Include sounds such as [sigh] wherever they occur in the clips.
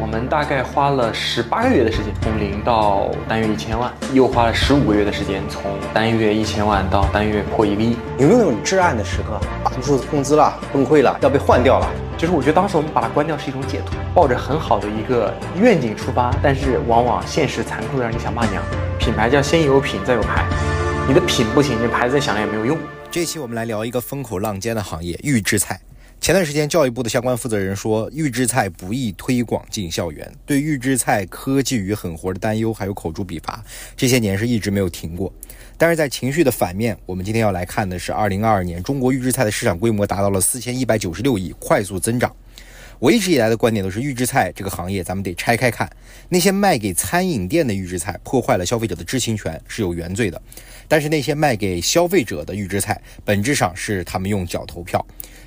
我们大概花了十八个月的时间，从零到单月一千万，又花了十五个月的时间，从单月一千万到单月破一个亿。有没有那种至暗的时刻，把不出工资了，崩溃了，要被换掉了？就是我觉得当时我们把它关掉是一种解脱，抱着很好的一个愿景出发，但是往往现实残酷的让你想骂娘。品牌叫先有品再有牌，你的品不行，这牌子再响亮也没有用。这期我们来聊一个风口浪尖的行业——预制菜。前段时间，教育部的相关负责人说，预制菜不易推广进校园，对预制菜科技与狠活的担忧还有口诛笔伐，这些年是一直没有停过。但是在情绪的反面，我们今天要来看的是，二零二二年中国预制菜的市场规模达到了四千一百九十六亿，快速增长。我一直以来的观点都是，预制菜这个行业咱们得拆开看。那些卖给餐饮店的预制菜，破坏了消费者的知情权，是有原罪的；但是那些卖给消费者的预制菜，本质上是他们用脚投票。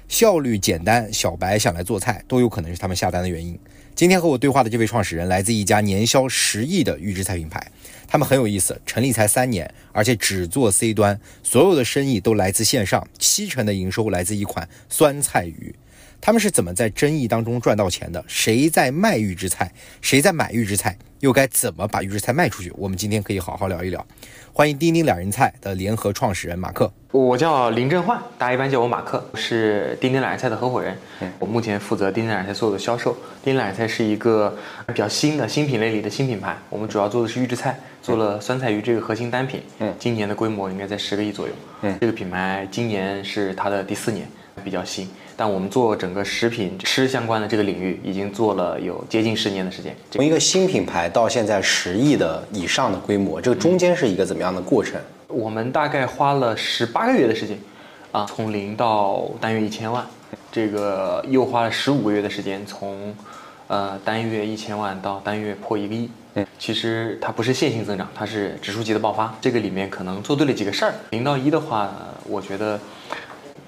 效率简单，小白想来做菜，都有可能是他们下单的原因。今天和我对话的这位创始人，来自一家年销十亿的预制菜品牌，他们很有意思，成立才三年，而且只做 C 端，所有的生意都来自线上，七成的营收来自一款酸菜鱼。他们是怎么在争议当中赚到钱的？谁在卖预制菜？谁在买预制菜？又该怎么把预制菜卖出去？我们今天可以好好聊一聊。欢迎丁丁两人菜的联合创始人马克，我叫林振焕，大家一般叫我马克，是丁丁两人菜的合伙人。我目前负责丁丁两人菜所有的销售。丁丁两人菜是一个比较新的新品类里的新品牌，我们主要做的是预制菜，做了酸菜鱼这个核心单品。嗯，今年的规模应该在十个亿左右。嗯，这个品牌今年是它的第四年，比较新。但我们做整个食品吃相关的这个领域，已经做了有接近十年的时间。从一个新品牌到现在十亿的以上的规模，这个中间是一个怎么样的过程？我们大概花了十八个月的时间，啊，从零到单月一千万，这个又花了十五个月的时间，从呃单月一千万到单月破一个亿。嗯，其实它不是线性增长，它是指数级的爆发。这个里面可能做对了几个事儿。零到一的话，我觉得。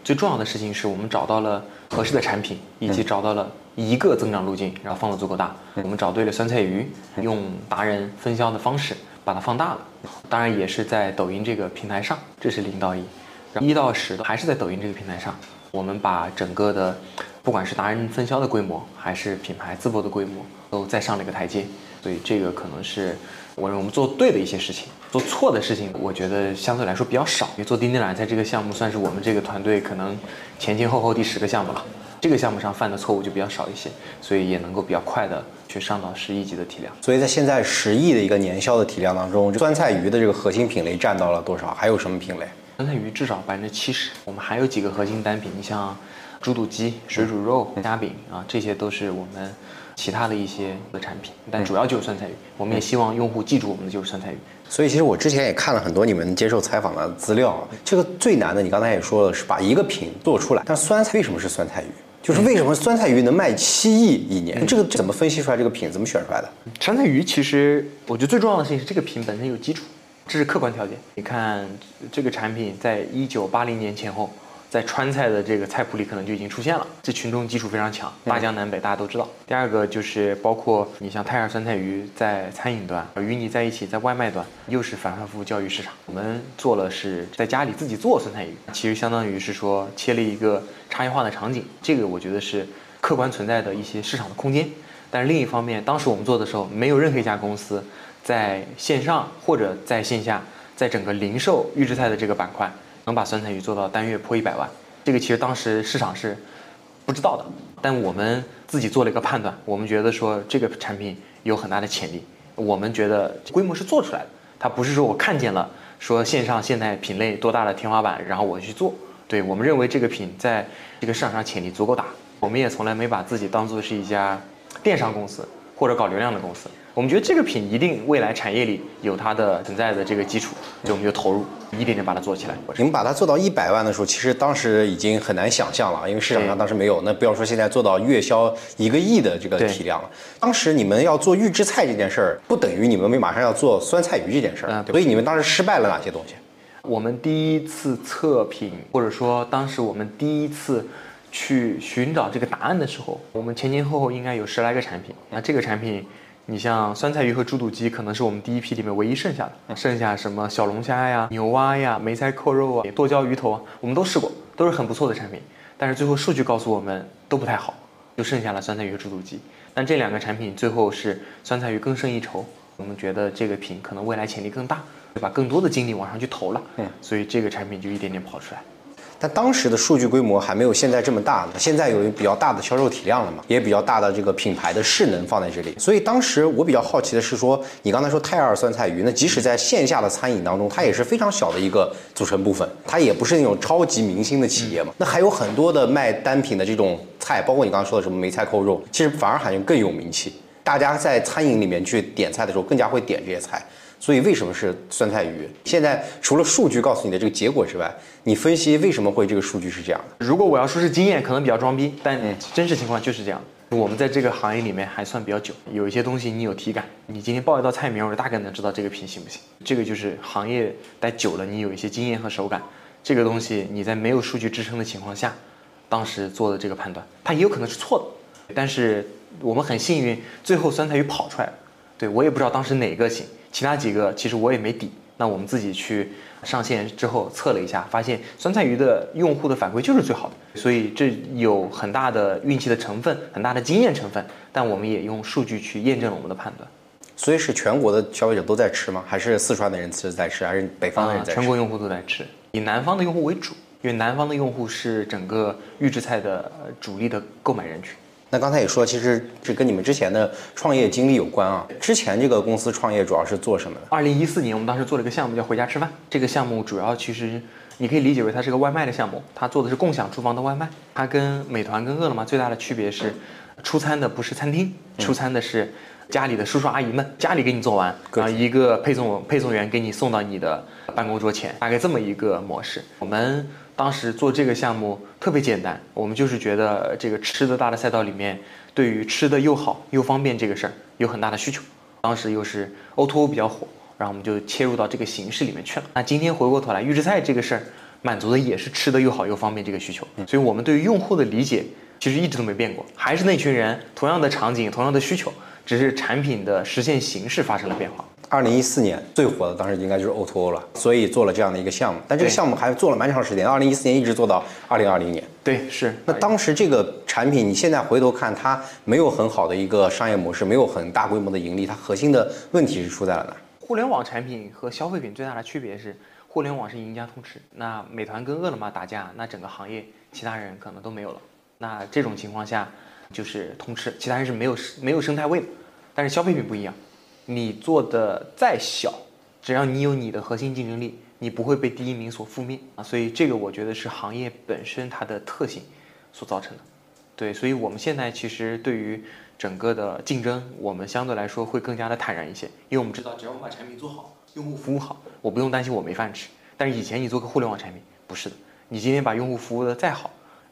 最重要的事情是我们找到了合适的产品，以及找到了一个增长路径，然后放的足够大。我们找对了酸菜鱼，用达人分销的方式把它放大了。当然也是在抖音这个平台上，这是零到一，一到十还是在抖音这个平台上。我们把整个的，不管是达人分销的规模，还是品牌自播的规模，都再上了一个台阶。所以这个可能是。我认为我们做对的一些事情，做错的事情，我觉得相对来说比较少。因为做钉钉染菜这个项目，算是我们这个团队可能前前后后第十个项目了。这个项目上犯的错误就比较少一些，所以也能够比较快的去上到十亿级的体量。所以在现在十亿的一个年销的体量当中，酸菜鱼的这个核心品类占到了多少？还有什么品类？酸菜鱼至少百分之七十。我们还有几个核心单品，你像猪肚鸡、水煮肉、虾饼啊，这些都是我们。其他的一些的产品，但主要就是酸菜鱼。我们也希望用户记住我们的就是酸菜鱼。所以其实我之前也看了很多你们接受采访的资料，这个最难的，你刚才也说了，是把一个品做出来。但酸菜为什么是酸菜鱼？就是为什么酸菜鱼能卖七亿一年？这个怎么分析出来？这个品怎么选出来的？酸菜鱼其实我觉得最重要的事情是这个品本身有基础，这是客观条件。你看这个产品在一九八零年前后。在川菜的这个菜谱里，可能就已经出现了。这群众基础非常强，大江南北大家都知道。第二个就是包括你像泰尔酸菜鱼，在餐饮端与你在一起，在外卖端又是反反复复教育市场。我们做了是在家里自己做酸菜鱼，其实相当于是说切了一个差异化的场景。这个我觉得是客观存在的一些市场的空间。但是另一方面，当时我们做的时候，没有任何一家公司在线上或者在线下，在整个零售预制菜的这个板块。能把酸菜鱼做到单月破一百万，这个其实当时市场是不知道的，但我们自己做了一个判断，我们觉得说这个产品有很大的潜力，我们觉得规模是做出来的，它不是说我看见了说线上现在品类多大的天花板，然后我去做，对我们认为这个品在这个市场上潜力足够大，我们也从来没把自己当做是一家电商公司或者搞流量的公司。我们觉得这个品一定未来产业里有它的存在的这个基础，所以我们就投入一点点把它做起来。你们把它做到一百万的时候，其实当时已经很难想象了，因为市场上当时没有。那不要说现在做到月销一个亿的这个体量了。当时你们要做预制菜这件事儿，不等于你们没马上要做酸菜鱼这件事儿。所以你们当时失败了哪些东西？我们第一次测评，或者说当时我们第一次去寻找这个答案的时候，我们前前后后应该有十来个产品。那这个产品。你像酸菜鱼和猪肚鸡，可能是我们第一批里面唯一剩下的。剩下什么小龙虾呀、牛蛙呀、梅菜扣肉啊、剁椒鱼头啊，我们都试过，都是很不错的产品。但是最后数据告诉我们都不太好，就剩下了酸菜鱼和猪肚鸡。但这两个产品最后是酸菜鱼更胜一筹，我们觉得这个品可能未来潜力更大，就把更多的精力往上去投了。嗯，所以这个产品就一点点跑出来。但当时的数据规模还没有现在这么大呢，现在有比较大的销售体量了嘛，也比较大的这个品牌的势能放在这里。所以当时我比较好奇的是说，你刚才说泰尔酸菜鱼，那即使在线下的餐饮当中，它也是非常小的一个组成部分，它也不是那种超级明星的企业嘛。那还有很多的卖单品的这种菜，包括你刚刚说的什么梅菜扣肉，其实反而好像更有名气，大家在餐饮里面去点菜的时候更加会点这些菜。所以为什么是酸菜鱼？现在除了数据告诉你的这个结果之外，你分析为什么会这个数据是这样的？如果我要说是经验，可能比较装逼，但真实情况就是这样。我们在这个行业里面还算比较久，有一些东西你有体感，你今天报一道菜名，我大概能知道这个品行不行。这个就是行业待久了，你有一些经验和手感。这个东西你在没有数据支撑的情况下，当时做的这个判断，它也有可能是错的。但是我们很幸运，最后酸菜鱼跑出来了。对我也不知道当时哪个行。其他几个其实我也没底，那我们自己去上线之后测了一下，发现酸菜鱼的用户的反馈就是最好的，所以这有很大的运气的成分，很大的经验成分，但我们也用数据去验证了我们的判断。所以是全国的消费者都在吃吗？还是四川的人吃在吃，还是北方的人在吃？全国用户都在吃，以南方的用户为主，因为南方的用户是整个预制菜的主力的购买人群。那刚才也说，其实这跟你们之前的创业经历有关啊。之前这个公司创业主要是做什么的？二零一四年，我们当时做了一个项目叫“回家吃饭”。这个项目主要其实你可以理解为它是个外卖的项目，它做的是共享厨房的外卖。它跟美团、跟饿了么最大的区别是，出餐的不是餐厅，出餐的是家里的叔叔阿姨们，家里给你做完，然后一个配送配送员给你送到你的办公桌前，大概这么一个模式。我们。当时做这个项目特别简单，我们就是觉得这个吃的大的赛道里面，对于吃的又好又方便这个事儿有很大的需求。当时又是 O2O 比较火，然后我们就切入到这个形式里面去了。那今天回过头来，预制菜这个事儿满足的也是吃的又好又方便这个需求。所以我们对于用户的理解其实一直都没变过，还是那群人，同样的场景，同样的需求，只是产品的实现形式发生了变化。二零一四年最火的当时应该就是 O2O 了，所以做了这样的一个项目。但这个项目还做了蛮长时间，二零一四年一直做到二零二零年。对，是。那当时这个产品，你现在回头看，它没有很好的一个商业模式，没有很大规模的盈利，它核心的问题是出在了哪？互联网产品和消费品最大的区别是，互联网是赢家通吃。那美团跟饿了么打架，那整个行业其他人可能都没有了。那这种情况下，就是通吃，其他人是没有没有生态位的。但是消费品不一样。你做的再小，只要你有你的核心竞争力，你不会被第一名所覆灭啊！所以这个我觉得是行业本身它的特性所造成的。对，所以我们现在其实对于整个的竞争，我们相对来说会更加的坦然一些，因为我们知道，只要我们把产品做好，用户服务好，我不用担心我没饭吃。但是以前你做个互联网产品，不是的，你今天把用户服务的再好，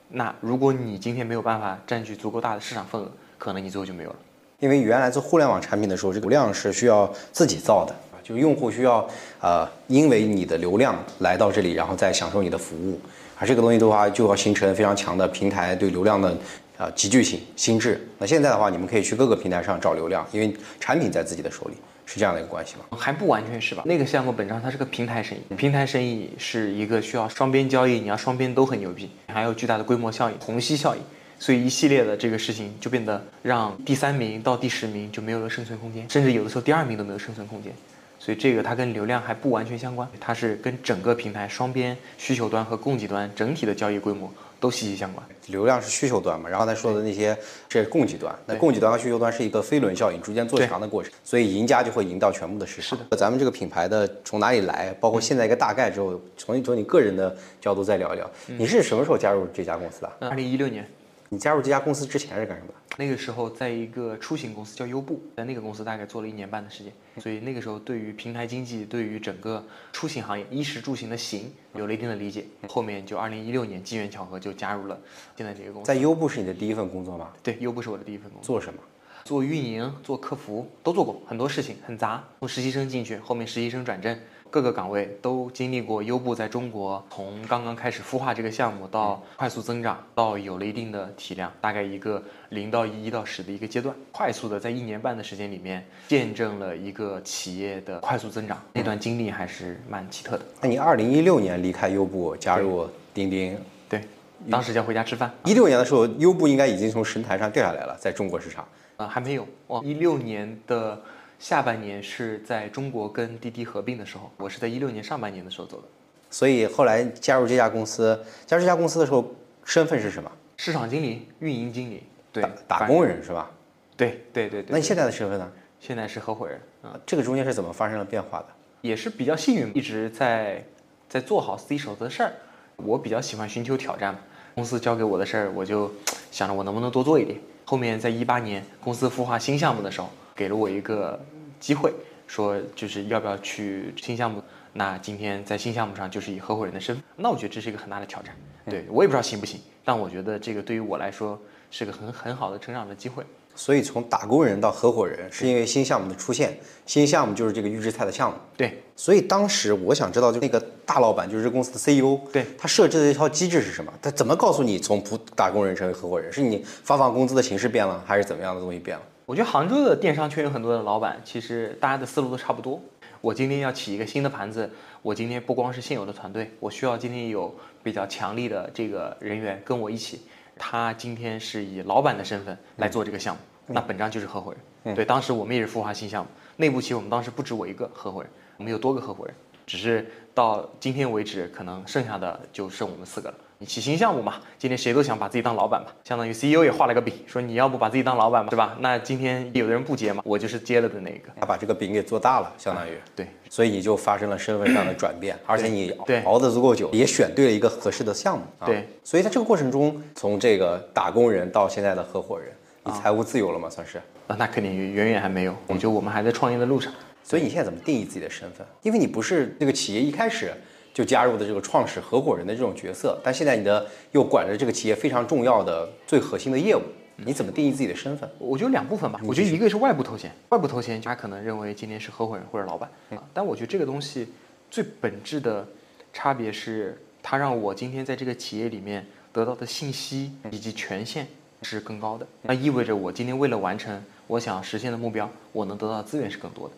那如果你今天没有办法占据足够大的市场份额，可能你最后就没有了。因为原来做互联网产品的时候，这个流量是需要自己造的，就用户需要呃，因为你的流量来到这里，然后再享受你的服务，而这个东西的话，就要形成非常强的平台对流量的呃集聚性、心智。那现在的话，你们可以去各个平台上找流量，因为产品在自己的手里，是这样的一个关系吗？还不完全是吧？那个项目本质上它是个平台生意，平台生意是一个需要双边交易，你要双边都很牛逼，还有巨大的规模效应、虹吸效应。所以一系列的这个事情就变得让第三名到第十名就没有了生存空间，甚至有的时候第二名都没有生存空间。所以这个它跟流量还不完全相关，它是跟整个平台双边需求端和供给端整体的交易规模都息息相关。流量是需求端嘛，然后他说的那些这是供给端，那供给端和需求端是一个飞轮效应，逐渐做强的过程。所以赢家就会赢到全部的市场。是的，咱们这个品牌的从哪里来，包括现在一个大概之后，从从你个人的角度再聊一聊，你是什么时候加入这家公司的？二零一六年。你加入这家公司之前是干什么的？那个时候在一个出行公司叫优步，在那个公司大概做了一年半的时间，所以那个时候对于平台经济，对于整个出行行业衣食住行的行有了一定的理解。后面就二零一六年机缘巧合就加入了现在这个公司。在优步是你的第一份工作吗？对，优步是我的第一份工作。做什么？做运营，做客服，都做过很多事情，很杂。从实习生进去，后面实习生转正。各个岗位都经历过优步在中国从刚刚开始孵化这个项目到快速增长，到有了一定的体量，大概一个零到一、一到十的一个阶段，快速的在一年半的时间里面见证了一个企业的快速增长，那段经历还是蛮奇特的。那你二零一六年离开优步加入钉钉，对，当时叫回家吃饭。一六年的时候，优步应该已经从神坛上掉下来了，在中国市场。啊，还没有哦。一六年的下半年是在中国跟滴滴合并的时候，我是在一六年上半年的时候走的。所以后来加入这家公司，加入这家公司的时候，身份是什么？市场经理、运营经理，对，打工人是吧？对对对对。那你现在的身份呢？现在是合伙人啊。这个中间是怎么发生了变化的？也是比较幸运，一直在在做好自己手头的事儿。我比较喜欢寻求挑战嘛，公司交给我的事儿，我就想着我能不能多做一点。后面在一八年公司孵化新项目的时候，给了我一个机会，说就是要不要去新项目。那今天在新项目上就是以合伙人的身份，那我觉得这是一个很大的挑战。对我也不知道行不行，但我觉得这个对于我来说是个很很好的成长的机会。所以从打工人到合伙人，是因为新项目的出现，新项目就是这个预制菜的项目。对，所以当时我想知道，就那个大老板，就是这公司的 CEO，对他设置的一套机制是什么？他怎么告诉你从不打工人成为合伙人？是你发放工资的形式变了，还是怎么样的东西变了？我觉得杭州的电商圈有很多的老板，其实大家的思路都差不多。我今天要起一个新的盘子，我今天不光是现有的团队，我需要今天有比较强力的这个人员跟我一起。他今天是以老板的身份来做这个项目。那本章就是合伙人，对，当时我们也是孵化新项目，内部其实我们当时不止我一个合伙人，我们有多个合伙人，只是到今天为止，可能剩下的就剩我们四个了。你起新项目嘛，今天谁都想把自己当老板嘛，相当于 CEO 也画了个饼，说你要不把自己当老板嘛，是吧？那今天有的人不接嘛，我就是接了的那个，他把这个饼给做大了，相当于对，所以你就发生了身份上的转变，而且你对熬得足够久，也选对了一个合适的项目，啊对，所以在这个过程中，从这个打工人到现在的合伙人。你财务自由了吗？算是啊，那肯定远远还没有。我觉得我们还在创业的路上。所以你现在怎么定义自己的身份？因为你不是那个企业一开始就加入的这个创始合伙人的这种角色，但现在你的又管着这个企业非常重要的最核心的业务，你怎么定义自己的身份？我觉得两部分吧。我觉得一个是外部头衔，外部头衔他可能认为今天是合伙人或者老板啊，但我觉得这个东西最本质的差别是，它让我今天在这个企业里面得到的信息以及权限。是更高的，那意味着我今天为了完成我想实现的目标，我能得到的资源是更多的。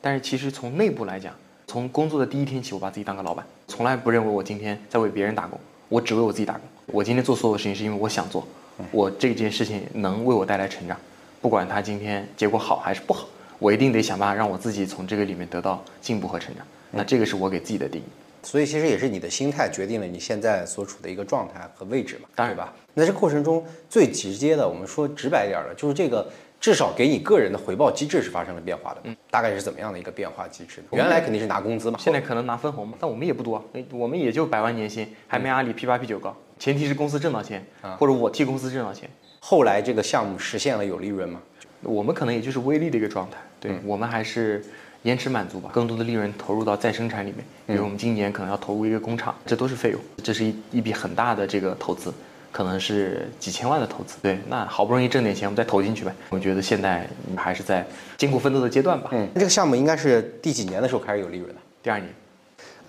但是其实从内部来讲，从工作的第一天起，我把自己当个老板，从来不认为我今天在为别人打工，我只为我自己打工。我今天做所有的事情是因为我想做，我这件事情能为我带来成长，不管它今天结果好还是不好，我一定得想办法让我自己从这个里面得到进步和成长。那这个是我给自己的定义。所以其实也是你的心态决定了你现在所处的一个状态和位置嘛，当然吧。那这过程中最直接的，我们说直白一点的，就是这个至少给你个人的回报机制是发生了变化的。嗯，大概是怎么样的一个变化机制呢？原来肯定是拿工资嘛，现在可能拿分红嘛，但我们也不多，我们也就百万年薪，还没阿里 P 八 P 九高。前提是公司挣到钱，或者我替公司挣到钱。后来这个项目实现了有利润吗？我们可能也就是微利的一个状态。对我们还是。延迟满足吧，更多的利润投入到再生产里面。比如我们今年可能要投入一个工厂，这都是费用，这是一一笔很大的这个投资，可能是几千万的投资。对，那好不容易挣点钱，我们再投进去呗。我觉得现在还是在艰苦奋斗的阶段吧。嗯，这个项目应该是第几年的时候开始有利润的？第二年。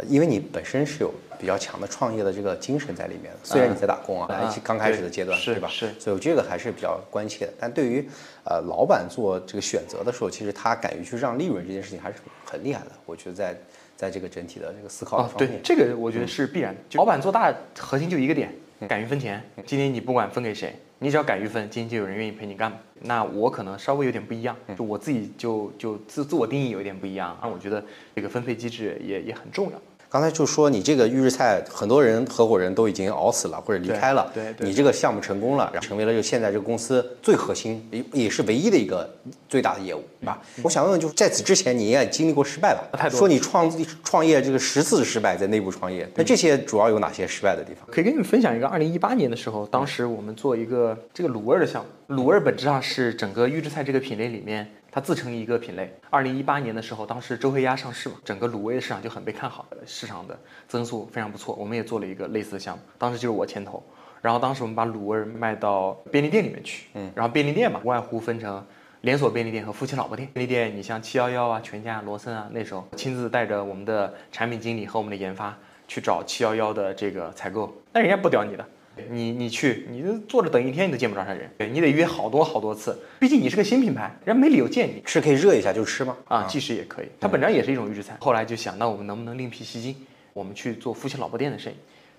因为你本身是有比较强的创业的这个精神在里面的，虽然你在打工啊，刚开始的阶段，对吧？是，所以这个还是比较关切的。但对于呃老板做这个选择的时候，其实他敢于去让利润这件事情还是很厉害的。我觉得在在这个整体的这个思考方面，对这个我觉得是必然的。老板做大核心就一个点，敢于分钱。今天你不管分给谁，你只要敢于分，今天就有人愿意陪你干嘛。那我可能稍微有点不一样，就我自己就就自自我定义有一点不一样。那我觉得这个分配机制也也很重要。刚才就说你这个预制菜，很多人合伙人都已经熬死了或者离开了。对，你这个项目成功了，然后成为了就现在这个公司最核心也也是唯一的一个最大的业务，对吧？我想问问，就是在此之前你也经历过失败吧？太多。说你创创业这个十次失败，在内部创业，那这些主要有哪些失败的地方？可以跟你们分享一个，二零一八年的时候，当时我们做一个这个卤味的项目，卤味本质上是整个预制菜这个品类里面。它自成一个品类。二零一八年的时候，当时周黑鸭上市嘛，整个卤味的市场就很被看好，市场的增速非常不错。我们也做了一个类似的项目，当时就是我牵头。然后当时我们把卤味卖到便利店里面去，嗯，然后便利店嘛，无外乎分成连锁便利店和夫妻老婆店。便利店，你像七幺幺啊、全家、罗森啊，那时候亲自带着我们的产品经理和我们的研发去找七幺幺的这个采购，那人家不屌你的。你你去，你就坐着等一天，你都见不着啥人。对你得约好多好多次，毕竟你是个新品牌，人家没理由见你。吃可以热一下就吃吗？啊，即食也可以。它本来也是一种预制菜。后来就想，那我们能不能另辟蹊径，我们去做夫妻老婆店的生意？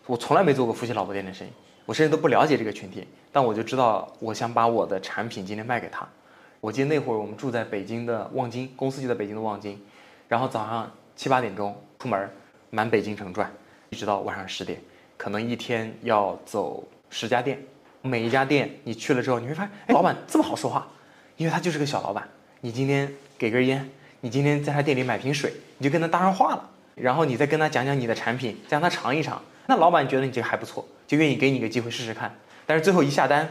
我从来没做过夫妻老婆店的生意，我甚至都不了解这个群体，但我就知道我想把我的产品今天卖给他。我记得那会儿我们住在北京的望京，公司就在北京的望京，然后早上七八点钟出门，满北京城转，一直到晚上十点，可能一天要走十家店，每一家店你去了之后，你会发现，哎，老板这么好说话，因为他就是个小老板。你今天给根烟，你今天在他店里买瓶水，你就跟他搭上话了，然后你再跟他讲讲你的产品，再让他尝一尝，那老板觉得你这个还不错，就愿意给你个机会试试看。但是最后一下单，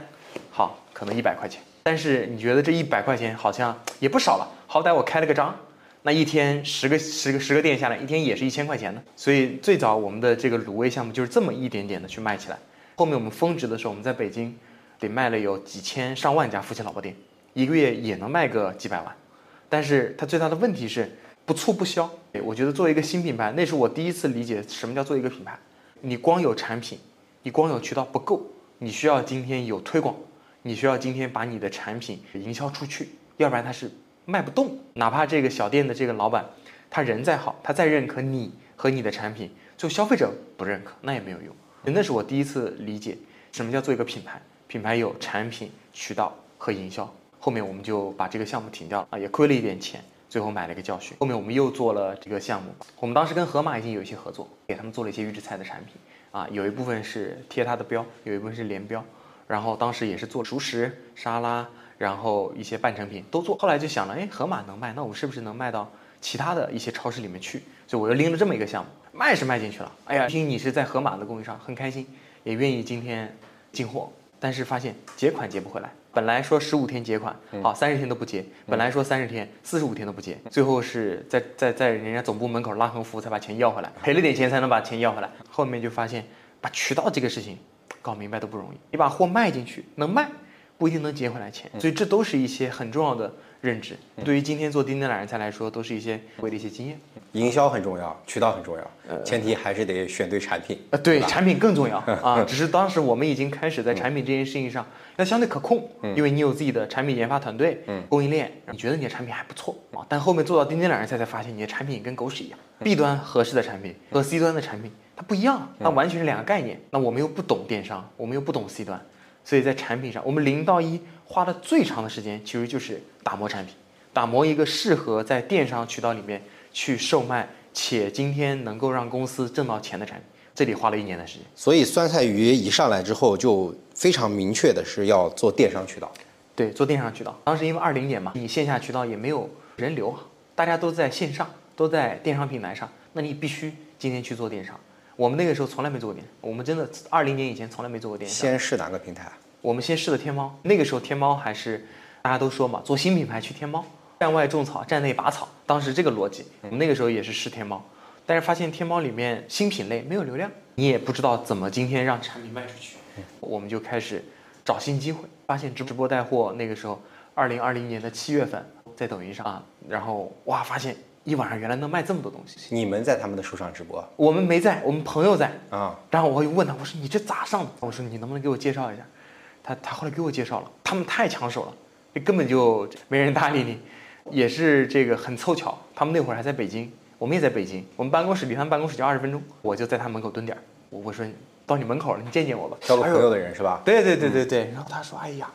好，可能一百块钱。但是你觉得这一百块钱好像也不少了，好歹我开了个张，那一天十个十个十个店下来，一天也是一千块钱呢。所以最早我们的这个卤味项目就是这么一点点的去卖起来。后面我们峰值的时候，我们在北京得卖了有几千上万家夫妻老婆店，一个月也能卖个几百万。但是它最大的问题是不促不销。我觉得作为一个新品牌，那是我第一次理解什么叫做一个品牌。你光有产品，你光有渠道不够，你需要今天有推广。你需要今天把你的产品营销出去，要不然它是卖不动。哪怕这个小店的这个老板，他人再好，他再认可你和你的产品，就消费者不认可，那也没有用。那是我第一次理解什么叫做一个品牌。品牌有产品、渠道和营销。后面我们就把这个项目停掉了啊，也亏了一点钱，最后买了一个教训。后面我们又做了这个项目，我们当时跟盒马已经有一些合作，给他们做了一些预制菜的产品啊，有一部分是贴它的标，有一部分是连标。然后当时也是做熟食沙拉，然后一些半成品都做。后来就想了，哎，盒马能卖，那我们是不是能卖到其他的一些超市里面去？所以我又拎了这么一个项目，卖是卖进去了。哎呀，听你是在盒马的供应商，很开心，也愿意今天进货。但是发现结款结不回来，本来说十五天结款，好三十天都不结。本来说三十天、四十五天都不结，最后是在在在人家总部门口拉横幅才把钱要回来，赔了点钱才能把钱要回来。后面就发现把渠道这个事情。搞明白都不容易，你把货卖进去能卖，不一定能结回来钱，所以这都是一些很重要的认知。对于今天做钉钉懒人菜来说，都是一些贵的一些经验。营销很重要，渠道很重要，前提还是得选对产品。呃，对，产品更重要 [laughs] 啊。只是当时我们已经开始在产品这件事情上要相对可控，因为你有自己的产品研发团队、供应链，你觉得你的产品还不错啊。但后面做到钉钉懒人菜才发现，你的产品跟狗屎一样。B 端合适的产品和 C 端的产品。它不一样，它完全是两个概念。那我们又不懂电商，我们又不懂 C 端，所以在产品上，我们零到一花的最长的时间，其实就是打磨产品，打磨一个适合在电商渠道里面去售卖，且今天能够让公司挣到钱的产品。这里花了一年的时间。所以酸菜鱼一上来之后，就非常明确的是要做电商渠道。对，做电商渠道。当时因为二零年嘛，你线下渠道也没有人流，大家都在线上，都在电商平台上，那你必须今天去做电商。我们那个时候从来没做过电商，我们真的二零年以前从来没做过电商。先试哪个平台？我们先试的天猫。那个时候天猫还是大家都说嘛，做新品牌去天猫，站外种草，站内拔草。当时这个逻辑，我们那个时候也是试天猫，但是发现天猫里面新品类没有流量，你也不知道怎么今天让产品卖出去，我们就开始找新机会。发现直播带货那个时候，二零二零年的七月份在抖音上啊，然后哇发现。一晚上原来能卖这么多东西！你们在他们的书上直播？我们没在，我们朋友在啊。然后我又问他，我说你这咋上的？我说你能不能给我介绍一下？他他后来给我介绍了，他们太抢手了，你根本就没人搭理你。也是这个很凑巧，他们那会儿还在北京，我们也在北京，我们办公室离他们办公室就二十分钟，我就在他门口蹲点儿。我我说到你门口了，你见见我吧。交个朋友的人是吧？对对对对对。然后他说，哎呀。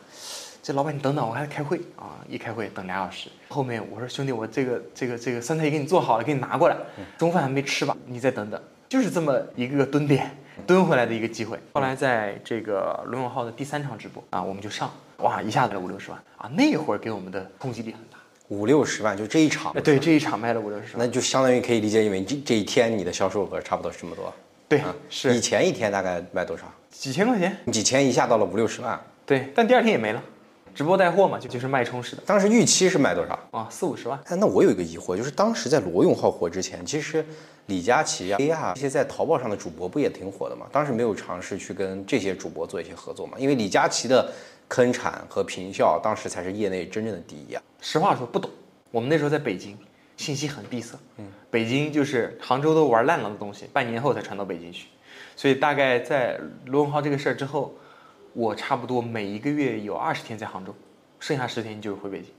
这老板，你等等，我还在开会啊！一开会等俩小时。后面我说兄弟，我这个这个这个酸菜鱼给你做好了，给你拿过来。中饭还没吃吧？你再等等。就是这么一个个蹲点蹲回来的一个机会。后来在这个罗永浩的第三场直播啊，我们就上，哇，一下子五六十万啊！那会儿给我们的冲击力很大，五六十万就这一场。对，这一场卖了五六十万，那就相当于可以理解，因为这这一天你的销售额差不多是这么多。对，是。以前一天大概卖多少？几千块钱。几千一下到了五六十万。对，但第二天也没了。直播带货嘛，就就是脉冲式的。当时预期是卖多少啊？四五十万。哎，那我有一个疑惑，就是当时在罗永浩火之前，其实李佳琦啊、A 啊这些在淘宝上的主播不也挺火的吗？当时没有尝试去跟这些主播做一些合作吗？因为李佳琦的坑产和平效，当时才是业内真正的第一啊。实话说，不懂。我们那时候在北京，信息很闭塞。嗯，北京就是杭州都玩烂了的东西，半年后才传到北京去。所以大概在罗永浩这个事儿之后。我差不多每一个月有二十天在杭州，剩下十天就是回北京。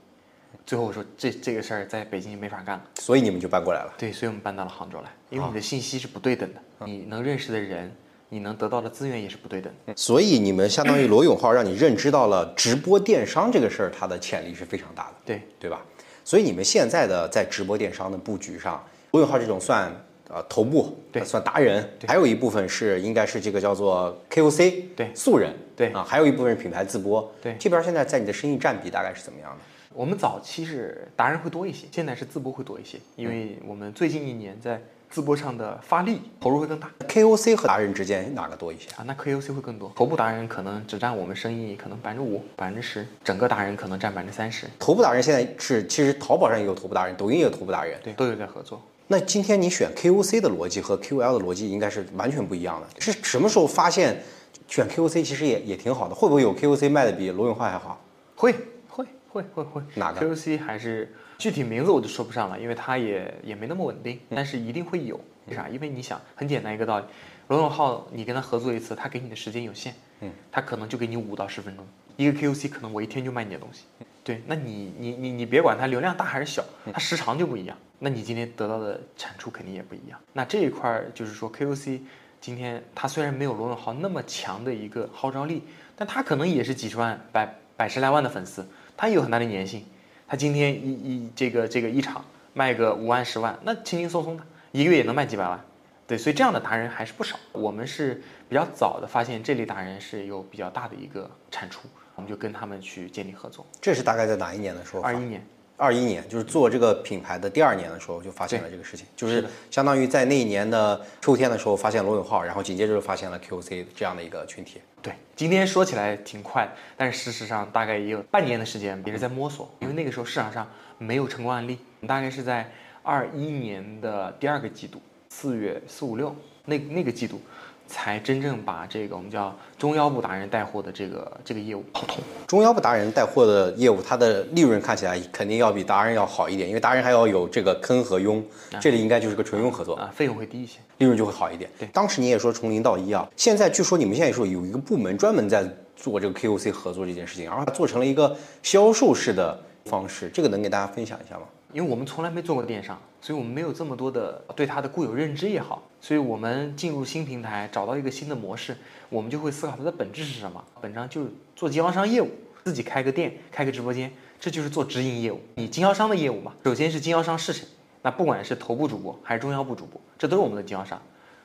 最后我说这这个事儿在北京没法干了，所以你们就搬过来了。对，所以我们搬到了杭州来，因为你的信息是不对等的，你能认识的人你能得到的资源也是不对等的。所以你们相当于罗永浩让你认知到了直播电商这个事儿，它的潜力是非常大的，对，对吧？所以你们现在的在直播电商的布局上，罗永浩这种算呃头部，对算达人，还有一部分是应该是这个叫做 KOC，对素人，对啊，还有一部分是品牌自播，对这边现在在你的生意占比大概是怎么样的？我们早期是达人会多一些，现在是自播会多一些，因为我们最近一年在自播上的发力投入会更大 KOC 和达人之间哪个多一些？啊。那 KOC 会更多，头部达人可能只占我们生意可能百分之五、百分之十，整个达人可能占百分之三十。头部达人现在是，其实淘宝上也有头部达人，抖音也有头部达人。对，都有在合作。那今天你选 KOC 的逻辑和 QL 的逻辑应该是完全不一样的。是什么时候发现选 KOC 其实也也挺好的？会不会有 KOC 卖的比罗永浩还好？会会会会会，哪个 KOC 还是具体名字我就说不上了，因为它也也没那么稳定，但是一定会有。为啥？因为你想，很简单一个道理，罗永浩你跟他合作一次，他给你的时间有限，嗯，他可能就给你五到十分钟。一个 KOC 可能我一天就卖你的东西，对，那你你你你别管它流量大还是小，它时长就不一样，那你今天得到的产出肯定也不一样。那这一块儿就是说 KOC 今天它虽然没有罗永浩那么强的一个号召力，但它可能也是几十万、百百十来万的粉丝，它也有很大的粘性。他今天一一这个这个一场卖个五万十万，那轻轻松松的一个月也能卖几百万。对，所以这样的达人还是不少。我们是比较早的发现这类达人是有比较大的一个产出，我们就跟他们去建立合作。这是大概在哪一年的时候发？二一年，二一年，就是做这个品牌的第二年的时候就发现了这个事情，就是相当于在那一年的秋天的时候发现罗永浩，然后紧接着就发现了 QC 这样的一个群体。对，今天说起来挺快，但是事实上大概也有半年的时间，也是在摸索，因为那个时候市场上没有成功案例。大概是在二一年的第二个季度，四月四五六那那个季度，才真正把这个我们叫中腰部达人带货的这个这个业务跑通。中腰部达人带货的业务，它的利润看起来肯定要比达人要好一点，因为达人还要有这个坑和佣，这里应该就是个纯佣合作，啊，费用会低一些。利润就会好一点。对当时你也说从零到一啊，现在据说你们现在说有一个部门专门在做这个 KOC 合作这件事情，然后做成了一个销售式的方式，这个能给大家分享一下吗？因为我们从来没做过电商，所以我们没有这么多的对它的固有认知也好，所以我们进入新平台，找到一个新的模式，我们就会思考它的本质是什么。本质就是做经销商业务，自己开个店，开个直播间，这就是做直营业务。你经销商的业务嘛，首先是经销商是谁？那不管是头部主播还是中腰部主播，这都是我们的经销商。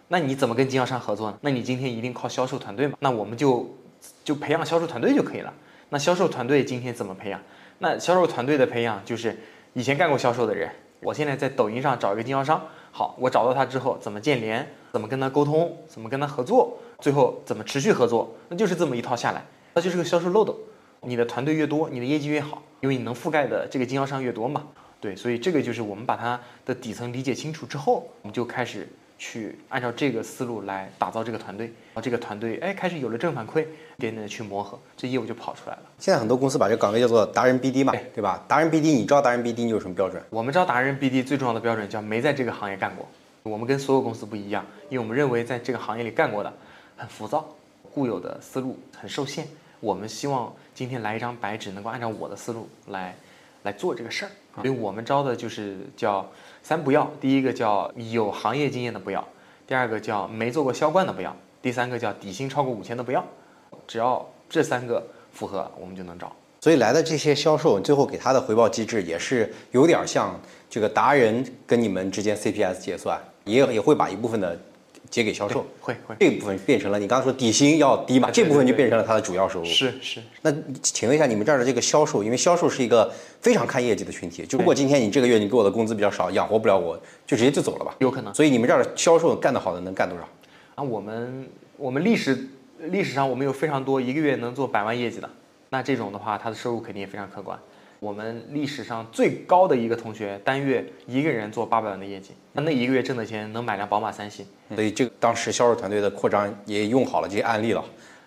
那你怎么跟经销商合作呢？那你今天一定靠销售团队嘛？那我们就就培养销售团队就可以了。那销售团队今天怎么培养？那销售团队的培养就是以前干过销售的人，我现在在抖音上找一个经销商，好，我找到他之后怎么建联，怎么跟他沟通，怎么跟他合作，最后怎么持续合作，那就是这么一套下来，那就是个销售漏斗。你的团队越多，你的业绩越好，因为你能覆盖的这个经销商越多嘛。对，所以这个就是我们把它的底层理解清楚之后，我们就开始去按照这个思路来打造这个团队，然后这个团队哎开始有了正反馈，一点点的去磨合，这业务就跑出来了。现在很多公司把这个岗位叫做达人 BD 嘛，对对吧？达人 BD，你招达人 BD 你有什么标准？我们招达人 BD 最重要的标准叫没在这个行业干过。我们跟所有公司不一样，因为我们认为在这个行业里干过的很浮躁，固有的思路很受限。我们希望今天来一张白纸，能够按照我的思路来来做这个事儿。所以我们招的就是叫三不要：第一个叫有行业经验的不要，第二个叫没做过销冠的不要，第三个叫底薪超过五千的不要。只要这三个符合，我们就能找。所以来的这些销售，最后给他的回报机制也是有点像这个达人跟你们之间 CPS 结算，也也会把一部分的结给销售，会会这部分变成了你刚刚说底薪要低嘛，这部分就变成了他的主要收入。是是，那请问一下，你们这儿的这个销售，因为销售是一个非常看业绩的群体，就如果今天你这个月你给我的工资比较少，养活不了我，就直接就走了吧。有可能。所以你们这儿的销售干得好的能干多少？啊，我们我们历史历史上我们有非常多一个月能做百万业绩的，那这种的话，他的收入肯定也非常可观。我们历史上最高的一个同学，单月一个人做八百万的业绩，那那一个月挣的钱能买辆宝马三系，所以这个当时销售团队的扩张也用好了这些案例了。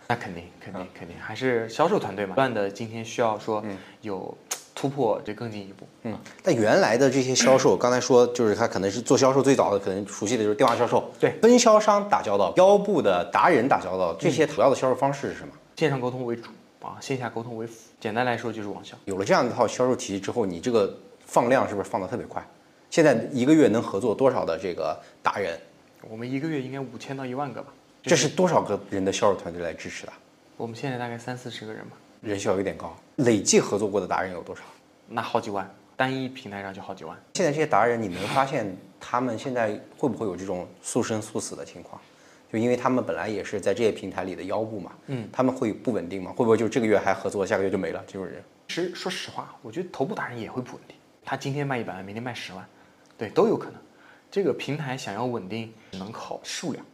那肯定肯定肯定还是销售团队嘛，不断的今天需要说有突破，这更进一步。嗯，但原来的这些销售，刚才说就是他可能是做销售最早的，可能熟悉的就是电话销售，对分销商打交道，腰部的达人打交道，这些主要的销售方式是什么？线上沟通为主啊，线下沟通为辅。简单来说就是网销。有了这样一套销售体系之后，你这个放量是不是放得特别快？现在一个月能合作多少的这个达人？我们一个月应该五千到一万个吧。这是多少个人的销售团队来支持的？我们现在大概三四十个人吧，人效有点高。累计合作过的达人有多少？那好几万，单一平台上就好几万。现在这些达人，你能发现他们现在会不会有这种速生速死的情况？就因为他们本来也是在这些平台里的腰部嘛，嗯，他们会不稳定吗？会不会就这个月还合作，下个月就没了这种人？其实说实话，我觉得头部达人也会不稳定，他今天卖一百万，明天卖十万，对，都有可能。这个平台想要稳定，只能靠数量。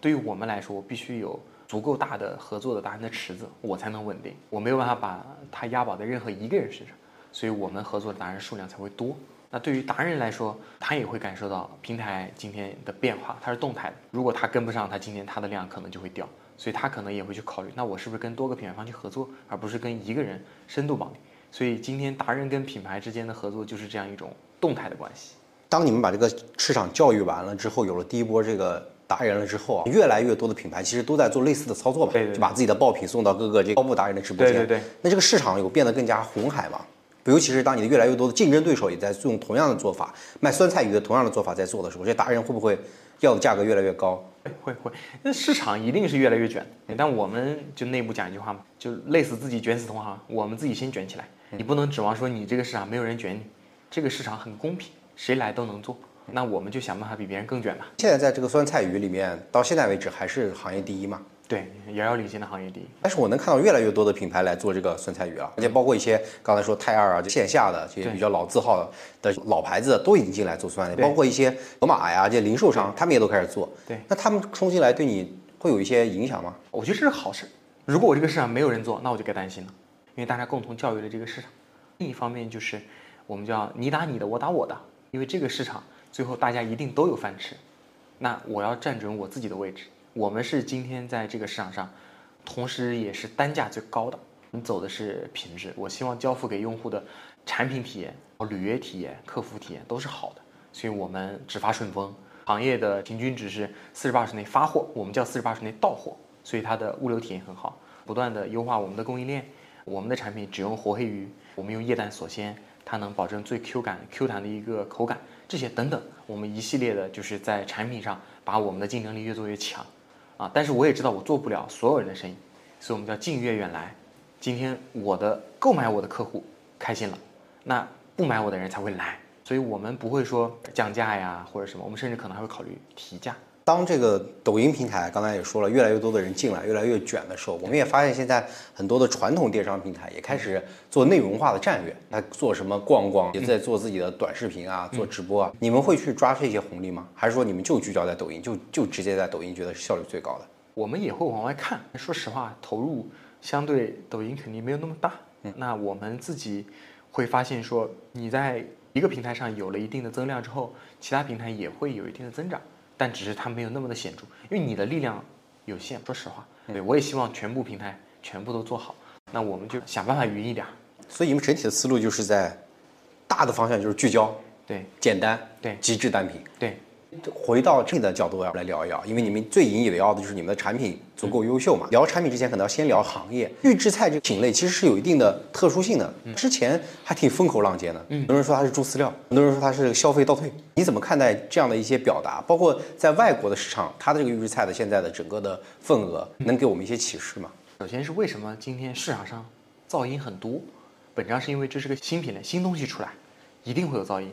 对于我们来说，我必须有足够大的合作的达人的池子，我才能稳定。我没有办法把它押宝在任何一个人身上，所以我们合作的达人数量才会多。那对于达人来说，他也会感受到平台今天的变化，它是动态的。如果他跟不上，他今天他的量可能就会掉，所以他可能也会去考虑，那我是不是跟多个品牌方去合作，而不是跟一个人深度绑定？所以今天达人跟品牌之间的合作就是这样一种动态的关系。当你们把这个市场教育完了之后，有了第一波这个达人了之后啊，越来越多的品牌其实都在做类似的操作吧，对对就把自己的爆品送到各个这个高部达人的直播间。对对对。那这个市场有变得更加红海吗？尤其是当你的越来越多的竞争对手也在用同样的做法，卖酸菜鱼的同样的做法在做的时候，这些达人会不会要的价格越来越高？会会，那市场一定是越来越卷。但我们就内部讲一句话嘛，就累死自己，卷死同行。我们自己先卷起来，你不能指望说你这个市场没有人卷你，这个市场很公平，谁来都能做。那我们就想办法比别人更卷吧。现在在这个酸菜鱼里面，到现在为止还是行业第一嘛？对，遥遥领先的行业第一。但是我能看到越来越多的品牌来做这个酸菜鱼啊，而且包括一些刚才说泰二啊，就线下的这些比较老字号的老牌子都已经进来做酸菜，包括一些盒马呀这些零售商，他们也都开始做。对，那他们冲进来对你会有一些影响吗？我觉得这是好事。如果我这个市场没有人做，那我就该担心了，因为大家共同教育了这个市场。另一方面就是我们叫你打你的，我打我的，因为这个市场最后大家一定都有饭吃，那我要站准我自己的位置。我们是今天在这个市场上，同时也是单价最高的。你走的是品质，我希望交付给用户的产品体验、履约体验、客服体验都是好的。所以我们只发顺丰，行业的平均值是四十八小时内发货，我们叫四十八小时内到货，所以它的物流体验很好。不断的优化我们的供应链，我们的产品只用活黑鱼，我们用液氮锁鲜，它能保证最 Q 感、Q 弹的一个口感，这些等等，我们一系列的就是在产品上把我们的竞争力越做越强。啊，但是我也知道我做不了所有人的生意，所以我们叫近月远来。今天我的购买我的客户开心了，那不买我的人才会来，所以我们不会说降价呀或者什么，我们甚至可能还会考虑提价。当这个抖音平台刚才也说了，越来越多的人进来，越来越卷的时候，我们也发现现在很多的传统电商平台也开始做内容化的战略。那做什么逛逛，也在做自己的短视频啊，做直播啊。你们会去抓这些红利吗？还是说你们就聚焦在抖音，就就直接在抖音觉得效率最高的？我们也会往外看。说实话，投入相对抖音肯定没有那么大。那我们自己会发现说，你在一个平台上有了一定的增量之后，其他平台也会有一定的增长。但只是它没有那么的显著，因为你的力量有限。说实话，对我也希望全部平台全部都做好。那我们就想办法匀一点。所以你们整体的思路就是在大的方向就是聚焦，对，简单，对，极致单品，对。回到这的角度要来聊一聊，因为你们最引以为傲的就是你们的产品足够优秀嘛。聊产品之前，可能要先聊行业。预制菜这个品类其实是有一定的特殊性的，之前还挺风口浪尖的。很多人说它是猪饲料，很多人说它是消费倒退。你怎么看待这样的一些表达？包括在外国的市场，它的这个预制菜的现在的整个的份额，能给我们一些启示吗？首先是为什么今天市场上噪音很多？本质上是因为这是个新品类，新东西出来，一定会有噪音，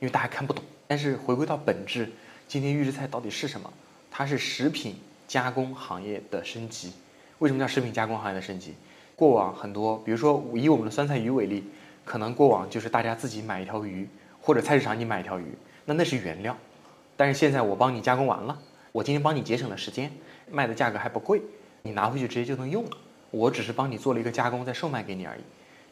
因为大家看不懂。但是回归到本质。今天预制菜到底是什么？它是食品加工行业的升级。为什么叫食品加工行业的升级？过往很多，比如说以我们的酸菜鱼为例，可能过往就是大家自己买一条鱼，或者菜市场你买一条鱼，那那是原料。但是现在我帮你加工完了，我今天帮你节省了时间，卖的价格还不贵，你拿回去直接就能用了。我只是帮你做了一个加工，再售卖给你而已。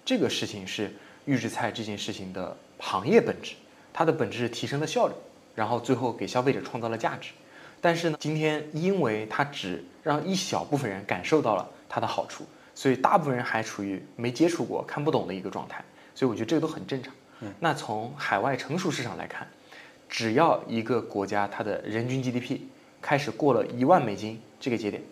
这个事情是预制菜这件事情的行业本质，它的本质是提升了效率。然后最后给消费者创造了价值，但是呢，今天因为它只让一小部分人感受到了它的好处，所以大部分人还处于没接触过、看不懂的一个状态。所以我觉得这个都很正常。那从海外成熟市场来看，只要一个国家它的人均 GDP 开始过了一万美金这个节点，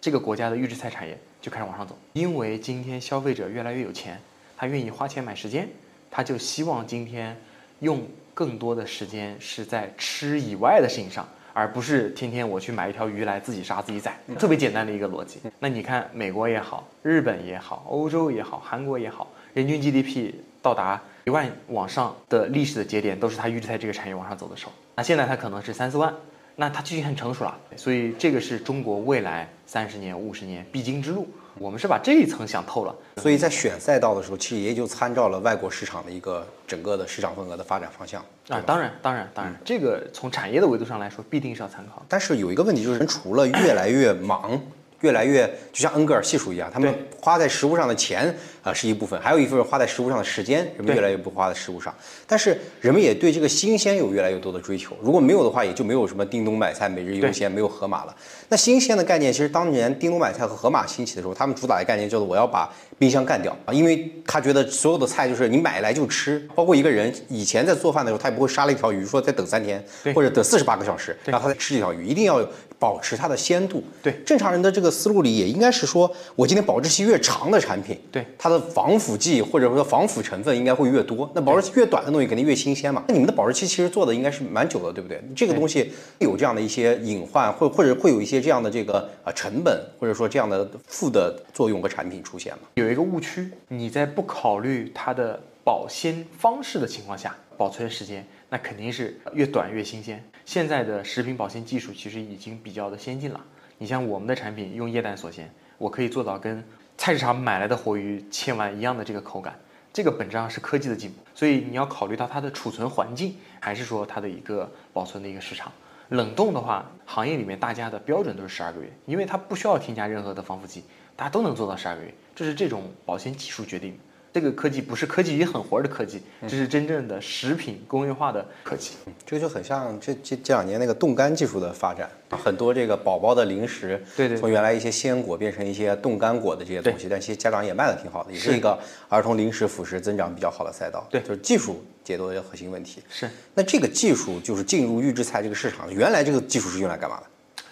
这个国家的预制菜产业就开始往上走。因为今天消费者越来越有钱，他愿意花钱买时间，他就希望今天用。更多的时间是在吃以外的事情上，而不是天天我去买一条鱼来自己杀自己宰，特别简单的一个逻辑。那你看美国也好，日本也好，欧洲也好，韩国也好，人均 GDP 到达一万往上的历史的节点，都是它预制菜这个产业往上走的时候。那现在它可能是三四万，那它就已经很成熟了。所以这个是中国未来三十年、五十年必经之路。我们是把这一层想透了，所以在选赛道的时候，其实也就参照了外国市场的一个整个的市场份额的发展方向啊。当然，当然，当然，这个从产业的维度上来说，必定是要参考。但是有一个问题就是，人除了越来越忙。越来越就像恩格尔系数一样，他们花在食物上的钱啊是一部分，还有一部分花在食物上的时间，人们越来越不花在食物上。但是人们也对这个新鲜有越来越多的追求。如果没有的话，也就没有什么叮咚买菜、每日优鲜，没有盒马了。那新鲜的概念，其实当年叮咚买菜和盒马兴起的时候，他们主打的概念叫做我要把冰箱干掉啊，因为他觉得所有的菜就是你买来就吃，包括一个人以前在做饭的时候，他也不会杀了一条鱼说再等三天或者等四十八个小时，然后他再吃这条鱼，一定要保持它的鲜度。对，正常人的这个思路里也应该是说，我今天保质期越长的产品，对它的防腐剂或者说防腐成分应该会越多。那保质期越短的东西肯定越新鲜嘛。那你们的保质期其实做的应该是蛮久的，对不对？这个东西有这样的一些隐患，或或者会有一些这样的这个啊成本，或者说这样的负的作用和产品出现吗？有一个误区，你在不考虑它的保鲜方式的情况下，保存时间。那肯定是越短越新鲜。现在的食品保鲜技术其实已经比较的先进了。你像我们的产品用液氮锁鲜，我可以做到跟菜市场买来的活鱼切完一样的这个口感，这个本质上是科技的进步。所以你要考虑到它的储存环境，还是说它的一个保存的一个市场。冷冻的话，行业里面大家的标准都是十二个月，因为它不需要添加任何的防腐剂，大家都能做到十二个月，这是这种保鲜技术决定。这个科技不是科技与狠活的科技，这是真正的食品工业化的科技。这个就很像这这这两年那个冻干技术的发展，很多这个宝宝的零食，对对，从原来一些鲜果变成一些冻干果的这些东西，但其实家长也卖的挺好的，也是一个儿童零食辅食增长比较好的赛道。对，就是技术解决的核心问题。是，那这个技术就是进入预制菜这个市场，原来这个技术是用来干嘛的？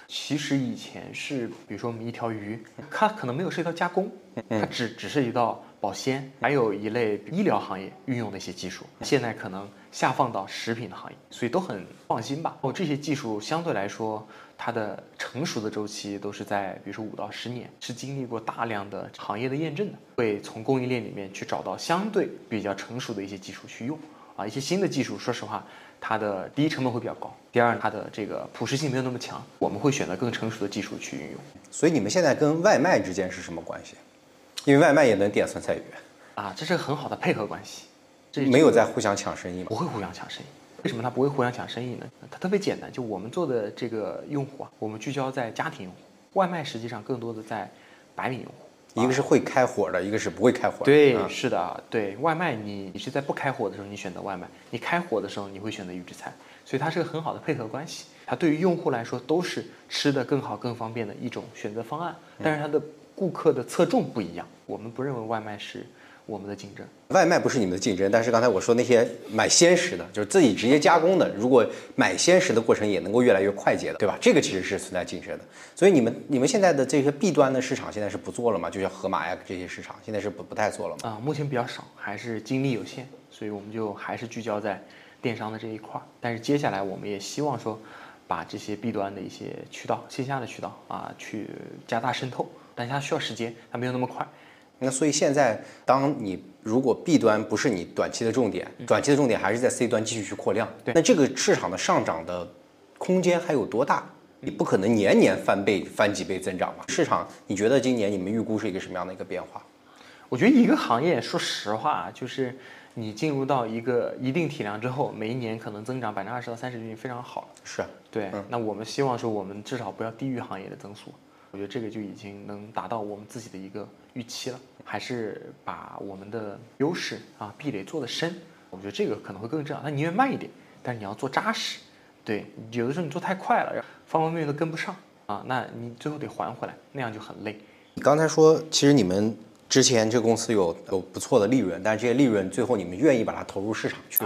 其实以前是，比如说我们一条鱼，它可能没有涉及到加工，它只只涉及到保鲜，还有一类医疗行业运用的一些技术，现在可能下放到食品的行业，所以都很放心吧。哦，这些技术相对来说，它的成熟的周期都是在，比如说五到十年，是经历过大量的行业的验证的，会从供应链里面去找到相对比较成熟的一些技术去用。啊，一些新的技术，说实话。它的第一成本会比较高，第二它的这个普适性没有那么强，我们会选择更成熟的技术去运用。所以你们现在跟外卖之间是什么关系？因为外卖也能点酸菜鱼啊，这是很好的配合关系。这没有在互相抢生意吗？不会互相抢生意。为什么它不会互相抢生意呢？它特别简单，就我们做的这个用户啊，我们聚焦在家庭用户，外卖实际上更多的在白领用户。一个是会开火的，一个是不会开火的。对，是的，对外卖，你你是在不开火的时候你选择外卖，你开火的时候你会选择预制菜，所以它是个很好的配合关系。它对于用户来说都是吃的更好、更方便的一种选择方案，但是它的顾客的侧重不一样。我们不认为外卖是。我们的竞争，外卖不是你们的竞争，但是刚才我说那些买鲜食的，就是自己直接加工的，如果买鲜食的过程也能够越来越快捷的，对吧？这个其实是存在竞争的。所以你们你们现在的这些 B 端的市场现在是不做了吗？就像盒马呀这些市场现在是不不太做了吗？啊，目前比较少，还是精力有限，所以我们就还是聚焦在电商的这一块儿。但是接下来我们也希望说，把这些 B 端的一些渠道、线下的渠道啊，去加大渗透，但是它需要时间，它没有那么快。那所以现在，当你如果 B 端不是你短期的重点，短期的重点还是在 C 端继续去扩量。对，那这个市场的上涨的空间还有多大？你不可能年年翻倍、翻几倍增长吧？市场，你觉得今年你们预估是一个什么样的一个变化？我觉得一个行业，说实话，就是你进入到一个一定体量之后，每一年可能增长百分之二十到三十就已经非常好了。是，对。那我们希望说，我们至少不要低于行业的增速。我觉得这个就已经能达到我们自己的一个预期了，还是把我们的优势啊壁垒做得深，我觉得这个可能会更重要。那宁愿慢一点，但是你要做扎实。对，有的时候你做太快了，方方面面都跟不上啊，那你最后得还回来，那样就很累。你刚才说，其实你们。之前这个公司有有不错的利润，但是这些利润最后你们愿意把它投入市场去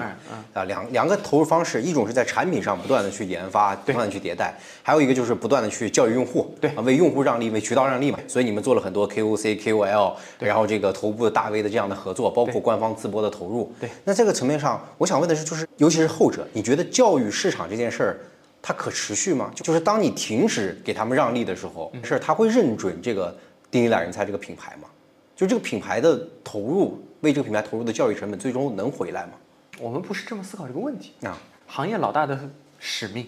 啊，两两个投入方式，一种是在产品上不断的去研发，不断的去迭代，还有一个就是不断的去教育用户，对啊，为用户让利，为渠道让利嘛。所以你们做了很多 KOC、KOL，然后这个头部的大 V 的这样的合作，包括官方自播的投入。对，那这个层面上，我想问的是，就是尤其是后者，你觉得教育市场这件事儿？它可持续吗？就是当你停止给他们让利的时候，是他会认准这个丁丁懒人才这个品牌吗？就这个品牌的投入，为这个品牌投入的教育成本，最终能回来吗？我们不是这么思考这个问题。啊，行业老大的使命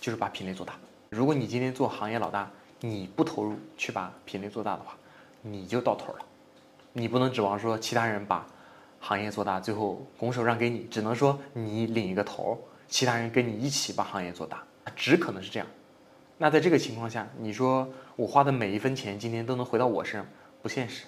就是把品类做大。如果你今天做行。业老大，你不投入去把品类做大的话，你就到头了。你不能指望说其他人把行。业做大，最后拱手让给你，只能说你领一个头，其他人跟你一起把行。业做大，只可能是这样。那在这个情况下，你说我花的每一分钱今天都能回到我身上，不现实。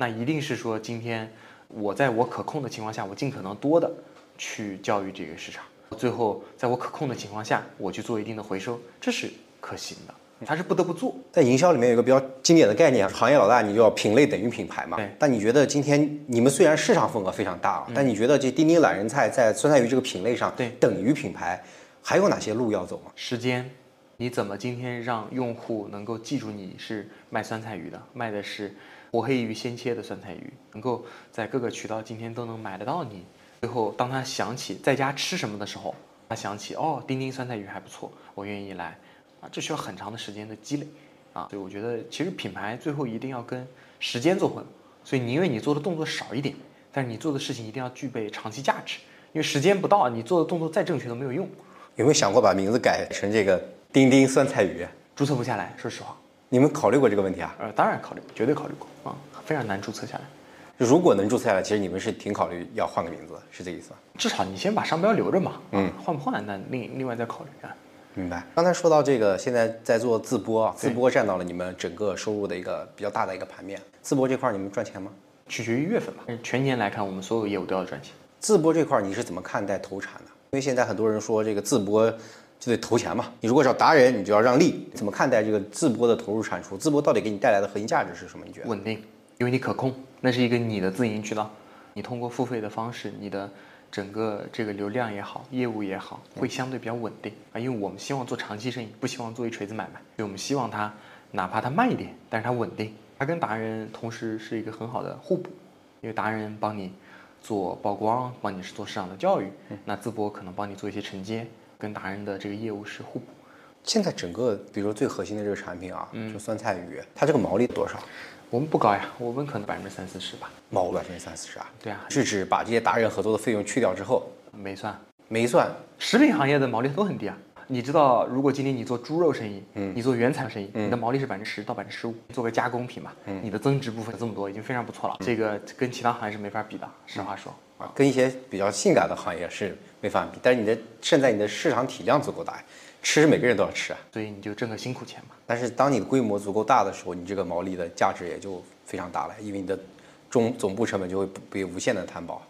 那一定是说今天我在我可控的情况下，我尽可能多的去教育这个市场，最后在我可控的情况下，我去做一定的回收，这是可行的。它是不得不做。在营销里面有一个比较经典的概念，行业老大你就要品类等于品牌嘛。对但你觉得今天你们虽然市场份额非常大啊，但你觉得这丁丁懒人菜在酸菜鱼这个品类上，对等于品牌，还有哪些路要走吗？时间，你怎么今天让用户能够记住你是卖酸菜鱼的，卖的是活黑鱼鲜切的酸菜鱼，能够在各个渠道今天都能买得到你。最后，当他想起在家吃什么的时候，他想起哦，丁丁酸菜鱼还不错，我愿意来啊，这需要很长的时间的积累啊。所以我觉得，其实品牌最后一定要跟时间做混。所以宁愿你做的动作少一点，但是你做的事情一定要具备长期价值，因为时间不到，你做的动作再正确都没有用，有没有想过把名字改成这个丁丁酸菜鱼？注册不下来。说实话。你们考虑过这个问题啊？呃，当然考虑，绝对考虑过啊，非常难注册下来。如果能注册下来，其实你们是挺考虑要换个名字，是这意思吧？至少你先把商标留着嘛，嗯，换不换那另另外再考虑啊。明白。刚才说到这个，现在在做自播啊，自播占到了你们整个收入的一个比较大的一个盘面。自播这块儿你们赚钱吗？取决于月份吧，全年来看，我们所有业务都要赚钱。自播这块儿你是怎么看待投产的？因为现在很多人说这个自播就得投钱嘛，你如果找达人，你就要让利。怎么看待这个自播的投入产出？自播到底给你带来的核心价值是什么？你觉得？稳定，因为你可控，那是一个你的自营渠道，你通过付费的方式，你的整个这个流量也好，业务也好，会相对比较稳定啊。因为我们希望做长期生意，不希望做一锤子买卖，所以我们希望它哪怕它慢一点，但是它稳定。它跟达人同时是一个很好的互补，因为达人帮你做曝光，帮你是做市场的教育，那淄博可能帮你做一些承接，跟达人的这个业务是互补。现在整个比如说最核心的这个产品啊，就酸菜鱼，它这个毛利多少？我们不高呀，我们可能百分之三四十吧。毛百分之三四十啊？对啊，是指把这些达人合作的费用去掉之后没算。没算，食品行业的毛利都很低啊。你知道，如果今天你做猪肉生意，嗯，你做原材料生意，你的毛利是百分之十到百分之十五。做个加工品嘛，嗯，你的增值部分这么多，已经非常不错了。这个跟其他行业是没法比的，实话说。啊，跟一些比较性感的行业是没法比，但是你的现在你的市场体量足够大，吃每个人都要吃啊。所以你就挣个辛苦钱嘛。但是当你的规模足够大的时候，你这个毛利的价值也就非常大了，因为你的总总部成本就会被无限的摊薄。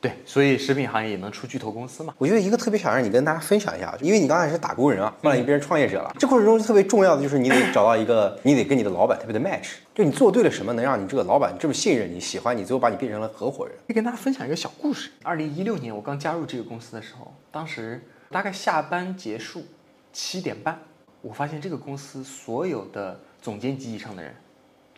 对，所以食品行业也能出巨头公司嘛。我觉得一个特别想让你跟大家分享一下，因为你刚才是打工人啊，后来你变成创业者了，这过程中特别重要的就是你得找到一个，你得跟你的老板特别的 match，就你做对了什么，能让你这个老板这么信任你、喜欢你，最后把你变成了合伙人。可以跟大家分享一个小故事。二零一六年我刚加入这个公司的时候，当时大概下班结束七点半，我发现这个公司所有的总监级以上的人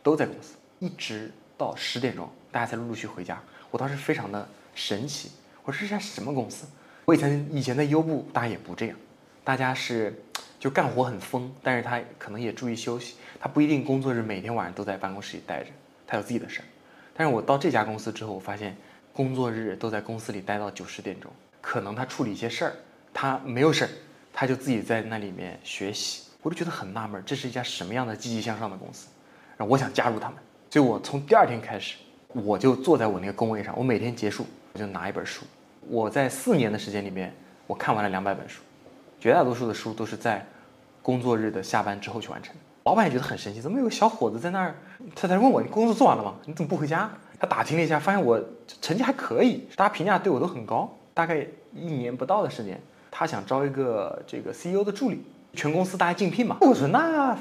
都在公司，一直到十点钟，大家才陆陆续回家。我当时非常的神奇，我说这家什么公司？我以前以前在优步，大家也不这样，大家是就干活很疯，但是他可能也注意休息，他不一定工作日每天晚上都在办公室里待着，他有自己的事儿。但是我到这家公司之后，我发现工作日都在公司里待到九十点钟，可能他处理一些事儿，他没有事儿，他就自己在那里面学习，我就觉得很纳闷，这是一家什么样的积极向上的公司？然后我想加入他们，所以我从第二天开始，我就坐在我那个工位上，我每天结束我就拿一本书，我在四年的时间里面，我看完了两百本书，绝大多数的书都是在工作日的下班之后去完成。老板也觉得很神奇，怎么有个小伙子在那儿？他才问我：“你工作做完了吗？你怎么不回家？”他打听了一下，发现我成绩还可以，大家评价对我都很高。大概一年不到的时间，他想招一个这个 CEO 的助理，全公司大家竞聘嘛。我说那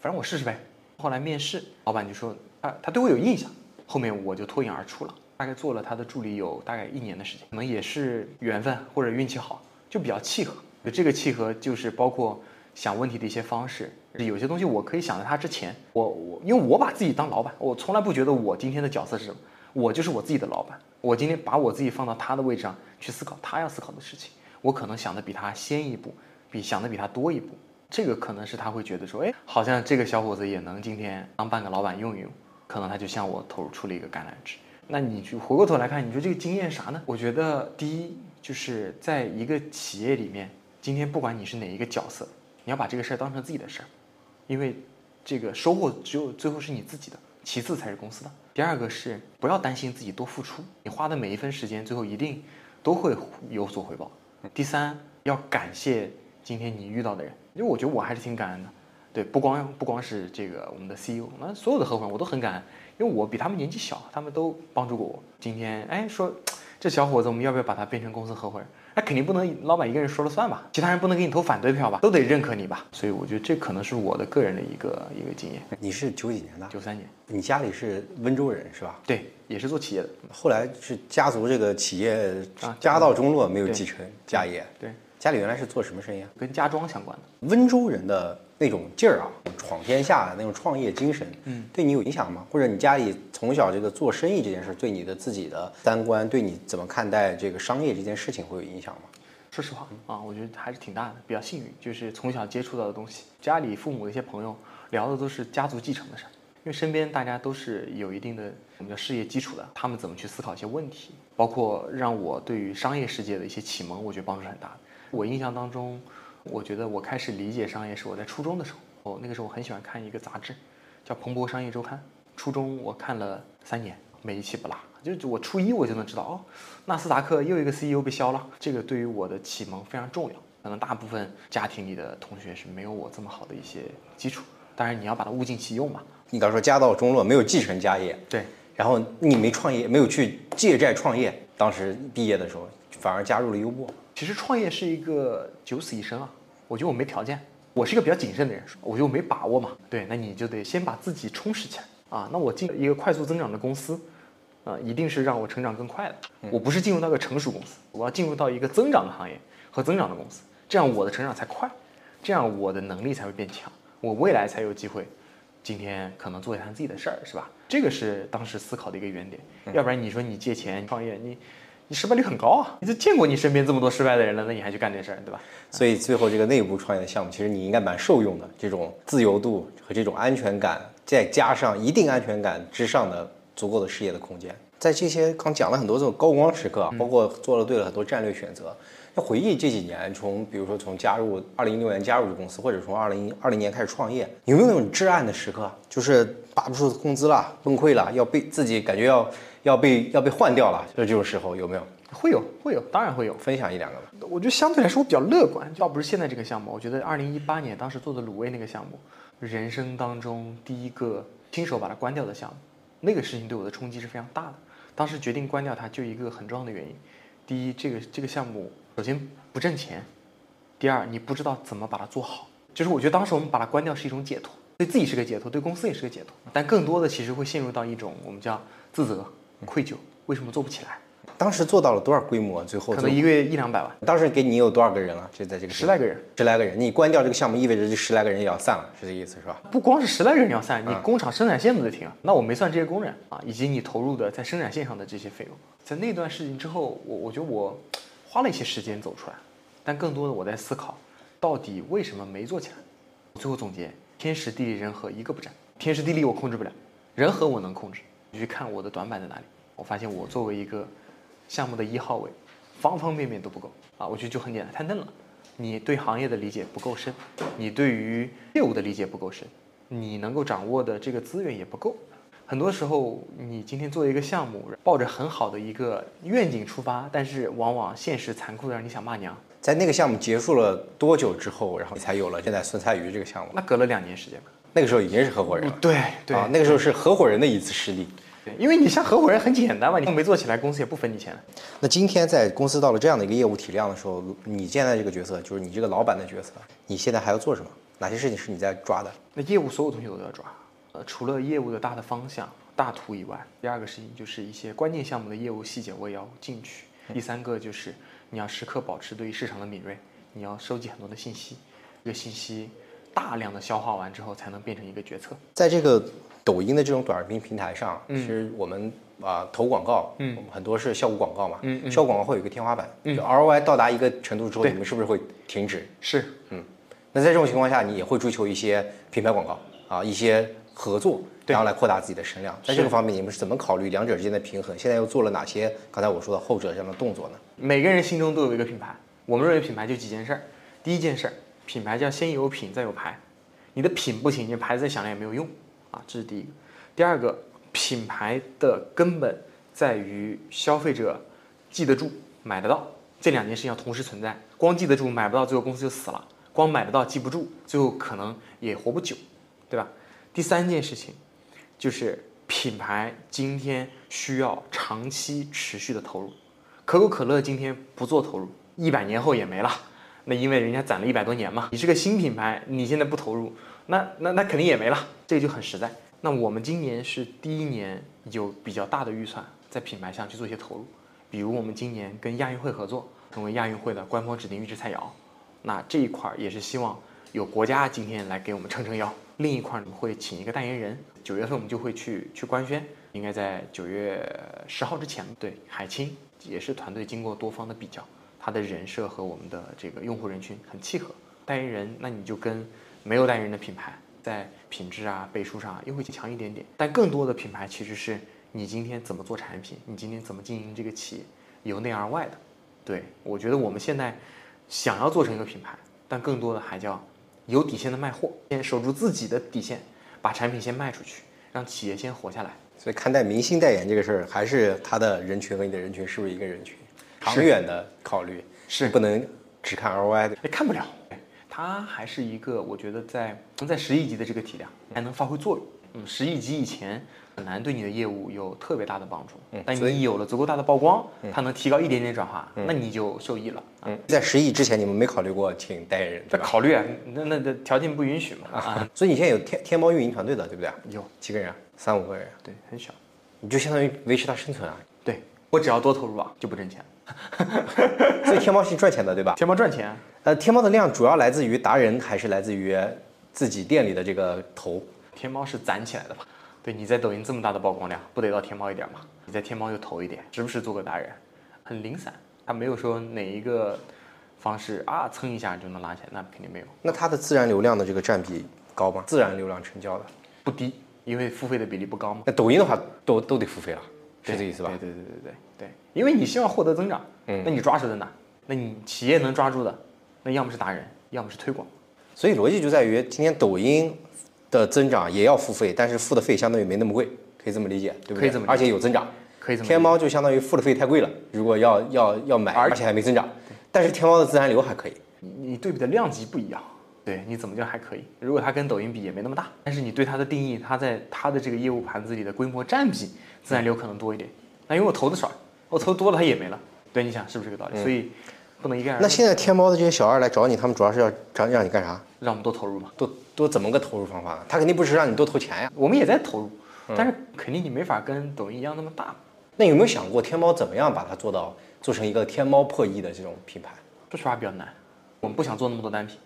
反正我试试呗。后来面试，老板就说啊，他对我有印象。后面我就脱颖而出了，大概做了他的助理有大概一年的时间，可能也是缘分或者运气好，就比较契合。就这个契合就是包括想问题的一些方式，有些东西我可以想在他之前，我我因为我把自己当老板，我从来不觉得我今天的角色是什么，我就是我自己的老板。我今天把我自己放到他的位置上去思考他要思考的事情，我可能想的比他先一步，比想的比他多一步。这个可能是他会觉得说，哎，好像这个小伙子也能今天当半个老板用一用，可能他就向我投入出了一个橄榄枝。那你去回过头来看，你说这个经验啥呢？我觉得第一就是在一个企业里面，今天不管你是哪一个角色，你要把这个事儿当成自己的事儿，因为这个收获只有最后是你自己的，其次才是公司的。第二个是不要担心自己多付出，你花的每一分时间最后一定都会有所回报。第三，要感谢今天你遇到的人，因为我觉得我还是挺感恩的。对，不光不光是这个我们的 CEO，那所有的合伙人我都很感恩，因为我比他们年纪小，他们都帮助过我。今天哎说这小伙子，我们要不要把他变成公司合伙人？那肯定不能老板一个人说了算吧，其他人不能给你投反对票吧，都得认可你吧。所以我觉得这可能是我的个人的一个一个经验。你是九几年的？九三年。你家里是温州人是吧？对，也是做企业的。后来是家族这个企业家道中落，没有继承家业。对。家里原来是做什么生意啊？跟家装相关的。温州人的那种劲儿啊，闯天下的那种创业精神，嗯，对你有影响吗？或者你家里从小这个做生意这件事，对你的自己的三观，对你怎么看待这个商业这件事情会有影响吗？说实话啊，我觉得还是挺大的，比较幸运，就是从小接触到的东西，家里父母的一些朋友聊的都是家族继承的事儿，因为身边大家都是有一定的我们叫事业基础的，他们怎么去思考一些问题，包括让我对于商业世界的一些启蒙，我觉得帮助是很大的。我印象当中，我觉得我开始理解商业是我在初中的时候。哦，那个时候我很喜欢看一个杂志，叫《彭博商业周刊》。初中我看了三年，每一期不落。就我初一我就能知道，哦，纳斯达克又一个 CEO 被削了。这个对于我的启蒙非常重要。可能大部分家庭里的同学是没有我这么好的一些基础。当然你要把它物尽其用嘛。你刚说家道中落，没有继承家业。对。然后你没创业，没有去借债创业。当时毕业的时候，反而加入了优步。其实创业是一个九死一生啊，我觉得我没条件，我是一个比较谨慎的人，我就没把握嘛。对，那你就得先把自己充实起来啊。那我进一个快速增长的公司，啊，一定是让我成长更快的。我不是进入到个成熟公司，我要进入到一个增长的行业和增长的公司，这样我的成长才快，这样我的能力才会变强，我未来才有机会，今天可能做一摊自己的事儿，是吧？这个是当时思考的一个原点。要不然你说你借钱创业，你。你失败率很高啊！你都见过你身边这么多失败的人了，那你还去干这事儿，对吧？所以最后这个内部创业的项目，其实你应该蛮受用的。这种自由度和这种安全感，再加上一定安全感之上的足够的事业的空间，在这些刚讲了很多这种高光时刻，包括做了对了很多战略选择。要回忆这几年，从比如说从加入二零一六年加入的公司，或者从二零二零年开始创业，有没有那种至暗的时刻？就是拔不出工资了，崩溃了，要被自己感觉要。要被要被换掉了，就这种时候有没有？会有，会有，当然会有。分享一两个吧。我觉得相对来说我比较乐观，倒不是现在这个项目。我觉得二零一八年当时做的卤味那个项目，人生当中第一个亲手把它关掉的项目，那个事情对我的冲击是非常大的。当时决定关掉它，就一个很重要的原因：第一，这个这个项目首先不挣钱；第二，你不知道怎么把它做好。就是我觉得当时我们把它关掉是一种解脱，对自己是个解脱，对公司也是个解脱。但更多的其实会陷入到一种我们叫自责。愧疚，为什么做不起来？当时做到了多少规模？最后可能一个月一两百万。当时给你有多少个人了？就在这个十来个人，十来个人。你关掉这个项目，意味着这十来个人也要散了，是这意思是吧？不光是十来个人要散，你工厂生产线都得停。那我没算这些工人啊，以及你投入的在生产线上的这些费用。在那段事情之后，我我觉得我花了一些时间走出来，但更多的我在思考，到底为什么没做起来？最后总结：天时地利人和一个不占。天时地利我控制不了，人和我能控制。你去看我的短板在哪里？我发现我作为一个项目的一号位，方方面面都不够啊！我觉得就很简单，太嫩了。你对行业的理解不够深，你对于业务的理解不够深，你能够掌握的这个资源也不够。很多时候，你今天做一个项目，抱着很好的一个愿景出发，但是往往现实残酷的让你想骂娘。在那个项目结束了多久之后，然后你才有了现在酸菜鱼这个项目？那隔了两年时间吧。那个时候已经是合伙人了。对对啊，那个时候是合伙人的一次失利。因为你像合伙人很简单嘛，你没做起来，公司也不分你钱。那今天在公司到了这样的一个业务体量的时候，你现在这个角色就是你这个老板的角色，你现在还要做什么？哪些事情是你在抓的？那业务所有东西我都要抓，呃，除了业务的大的方向、大图以外，第二个事情就是一些关键项目的业务细节我也要进去。第三个就是你要时刻保持对于市场的敏锐，你要收集很多的信息，这个信息大量的消化完之后，才能变成一个决策。在这个。抖音的这种短视频平台上，其实我们啊、投广告，嗯，很多是效果广告嘛，效果广告会有一个天花板，就 ROI 到达一个程度之后，你们是不是会停止？是嗯那在这种情况下，你也会追求一些品牌广告啊，一些合作，然后来扩大自己的声量。在这个方面，你们是怎么考虑两者之间的平衡？现在又做了哪些刚才我说的后者这样的动作呢？每个人心中都有一个品牌。我们认为品牌就几件事儿。第一件事儿，品牌叫先有品再有牌。你的品不行，你牌子再响亮也没有用啊，这是第一个。第二个，品牌的根本在于消费者记得住、买得到，这两件事情要同时存在。光记得住买不到，最后公司就死了；光买得到记不住，最后可能也活不久，对吧？第三件事情就是品牌今天需要长期持续的投入。可口可乐今天不做投入，一百年后也没了。那因为人家攒了一百多年嘛。你是个新品牌，你现在不投入，那那那肯定也没了。这个就很实在。那我们今年是第一年有比较大的预算在品牌上去做一些投入，比如我们今年跟亚运会合作，成为亚运会的官方指定预制菜肴。那这一块儿也是希望有国家今天来给我们撑撑腰。另一块儿我们会请一个代言人，九月份我们就会去去官宣，应该在九月十号之前。对，海清也是团队经过多方的比较，他的人设和我们的这个用户人群很契合。代言人，那你就跟没有代言人的品牌在品质啊、背书上啊又会强一点点。但更多的品牌其实是你今天怎么做产品，你今天怎么经营这个企业，由内而外的。对我觉得我们现在想要做成一个品牌，但更多的还叫有底线的卖货，先守住自己的底线，把产品先卖出去，让企业先活下来。所以看待明星代言这个事儿，还是他的人群和你的人群是不是一个人群？长远的考虑是不能只看 ROI 的。也看不了。它还是一个，我觉得在能在十亿级的这个体量还能发挥作用。嗯，十亿级以前很难对你的业务有特别大的帮助，但所以你有了足够大的曝光，它能提高一点点转化，那你就受益了。嗯，在十亿之前，你们没考虑过请代言人，在考虑啊，那那那条件不允许嘛。啊，所以你现在有天天猫运营团队的，对不对？有，几个人啊？三五个人，对，很小。你就相当于维持它生存啊。对我只要多投入啊，就不挣钱。[laughs] 所以天猫是赚钱的，对吧？天猫赚钱，呃，天猫的量主要来自于达人，还是来自于自己店里的这个头？天猫是攒起来的吧？对，你在抖音这么大的曝光量，不得到天猫一点吗？你在天猫又投一点，时不时做个达人，很零散，他没有说哪一个方式啊蹭一下就能拉起来，那肯定没有，那它的自然流量的这个占比高吗？自然流量成交的，不低，因为付费的比例不高嘛。那抖音的话都都得付费了，是对这意思吧？对对对对对对，因为你希望获得增长，嗯那你抓手在哪？那你企业能抓住的，那要么是达人，要么是推广。所以逻辑就在于，今天抖音的增长也要付费，但是付的费相当于没那么贵，可以这么理解，对不对？可以这么理解而且有增长。可以这么天猫就相当于付的费太贵了，如果要要要买，而而且还没增长，但是天猫的自然流还可以。你你对比的量级不一样，对，你怎么叫还可以？如果它跟抖音比也没那么大，但是你对它的定义，它在它的这个业务盘子里的规模占比，自然流可能多一点。那因为我投的少，我投多了它也没了。对，你想是不是这个道理？所以不能一概而论。那现在天猫的这些小二来找你，他们主要是要让让你干啥？让我们多投入嘛，多多怎么个投入方法呢？他肯定不是让你多投钱呀。我们也在投入，嗯但是肯定你没法跟抖音一样那么大。那有没有想过天猫怎么样把它做到做成一个天猫破亿的这种品牌？说实话比较难，我们不想做那么多单品。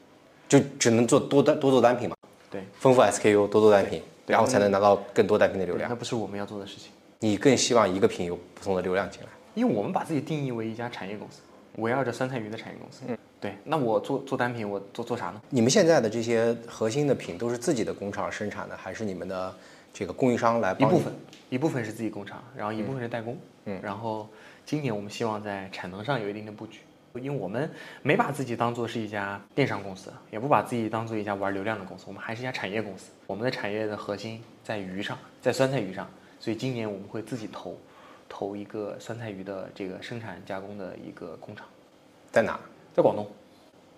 就只能做多单多做单品嘛，对，丰富 SKU，多做单品，然后才能拿到更多单品的流量那。不是我们要做的事情，你更希望一个品有不同的流量进来。因为我们把自己定义为一家产业公司，围绕着酸菜鱼的产业公司。嗯，对，那我做做单品，我做做啥呢？你们现在的这些核心的品都是自己的工厂生产的，还是你们的这个供应商来帮一部分，一部分是自己工厂，然后一部分是代工。嗯，然后今年我们希望在产能上有一定的布局，因为我们没把自己当做是一家电商公司，也不把自己当做一家玩流量的公司，我们还是一家产业公司。我们的产业的核心在鱼上，在酸菜鱼上，所以今年我们会自己投投一个酸菜鱼的这个生产加工的一个工厂，在哪？在广东。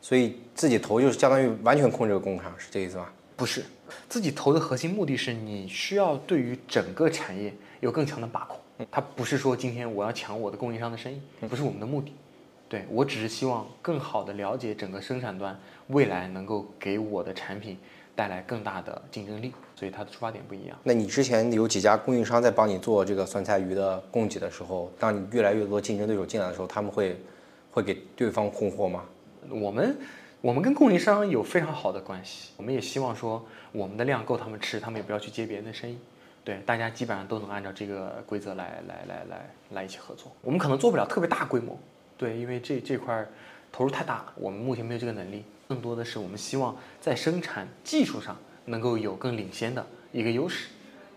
所以自己投就是相当于完全控制这个工厂，是这意思吗？不是，自己投的核心目的是你需要对于整个产业有更强的把控。它不是说今天我要抢我的供应商的生意，不是我们的目的。对我只是希望更好的了解整个生产端，未来能够给我的产品带来更大的竞争力，所以它的出发点不一样。那你之前有几家供应商在帮你做这个酸菜鱼的供给的时候，当你越来越多竞争对手进来的时候，他们会会给对方供货吗？我们我们跟供应商有非常好的关系，我们也希望说我们的量够他们吃，他们也不要去接别人的生意。对，大家基本上都能按照这个规则来来来来来一起合作。我们可能做不了特别大规模，对，因为这这块投入太大了，我们目前没有这个能力。更多的是我们希望在生产技术上能够有更领先的一个优势，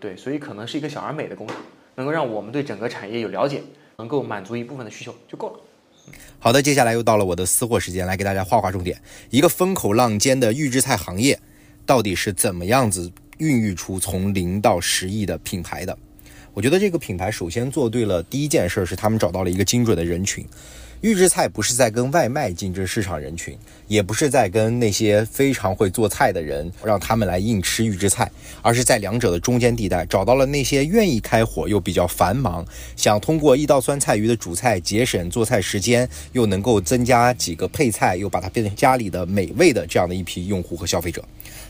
对，所以可能是一个小而美的工厂，能够让我们对整个产业有了解，能够满足一部分的需求就够了。好的，接下来又到了我的私货时间，来给大家画画重点。一个风口浪尖的预制菜行业，到底是怎么样子孕育出从零到十亿的品牌的？我觉得这个品牌首先做对了第一件事是他们找到了一个精准的人群。预制菜不是在跟外卖竞争市场人群，也不是在跟那些非常会做菜的人让他们来硬吃预制菜，而是在两者的中间地带找到了那些愿意开火又比较繁忙，想通过一道酸菜鱼的主菜节省做菜时间，又能够增加几个配菜，又把它变成家里的美味的这样的一批用户和消费者。